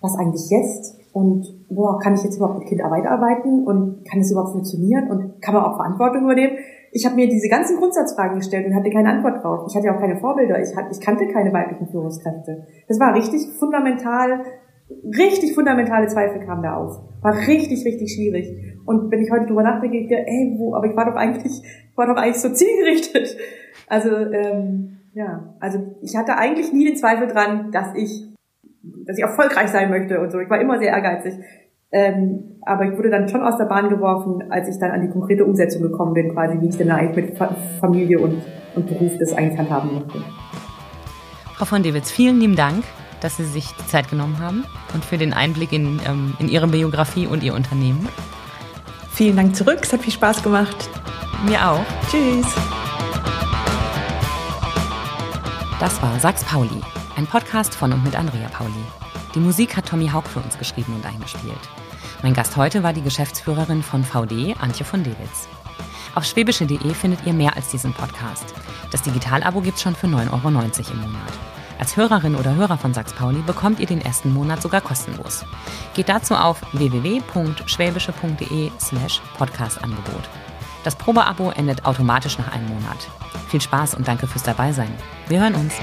was eigentlich jetzt? Und boah, kann ich jetzt überhaupt mit Kind weiterarbeiten? Und kann es überhaupt funktionieren? Und kann man auch Verantwortung übernehmen? Ich habe mir diese ganzen Grundsatzfragen gestellt und hatte keine Antwort drauf. Ich hatte auch keine Vorbilder. Ich, hatte, ich kannte keine weiblichen Führungskräfte. Das war richtig fundamental, richtig fundamentale Zweifel kamen da auf. War richtig, richtig schwierig. Und wenn ich heute drüber nachdenke, ich ey, wo, aber ich war doch eigentlich, war doch eigentlich so zielgerichtet. Also, ähm, ja, also ich hatte eigentlich nie den Zweifel dran, dass ich, dass ich erfolgreich sein möchte und so. Ich war immer sehr ehrgeizig. Ähm, aber ich wurde dann schon aus der Bahn geworfen, als ich dann an die konkrete Umsetzung gekommen bin, quasi wie ich denn eigentlich mit Familie und, und Beruf das eigentlich handhaben möchte. Frau von Dewitz, vielen lieben Dank, dass Sie sich die Zeit genommen haben und für den Einblick in, ähm, in Ihre Biografie und Ihr Unternehmen. Vielen Dank zurück, es hat viel Spaß gemacht. Mir auch. Tschüss. Das war Sachs Pauli, ein Podcast von und mit Andrea Pauli. Die Musik hat Tommy Haug für uns geschrieben und eingespielt. Mein Gast heute war die Geschäftsführerin von VD, Antje von Dewitz. Auf schwäbische.de findet ihr mehr als diesen Podcast. Das Digitalabo gibt's schon für 9,90 Euro im Monat. Als Hörerin oder Hörer von Sachs Pauli bekommt ihr den ersten Monat sogar kostenlos. Geht dazu auf www.schwäbische.de slash Podcastangebot. Das Probeabo endet automatisch nach einem Monat. Viel Spaß und danke fürs Dabeisein. Wir hören uns.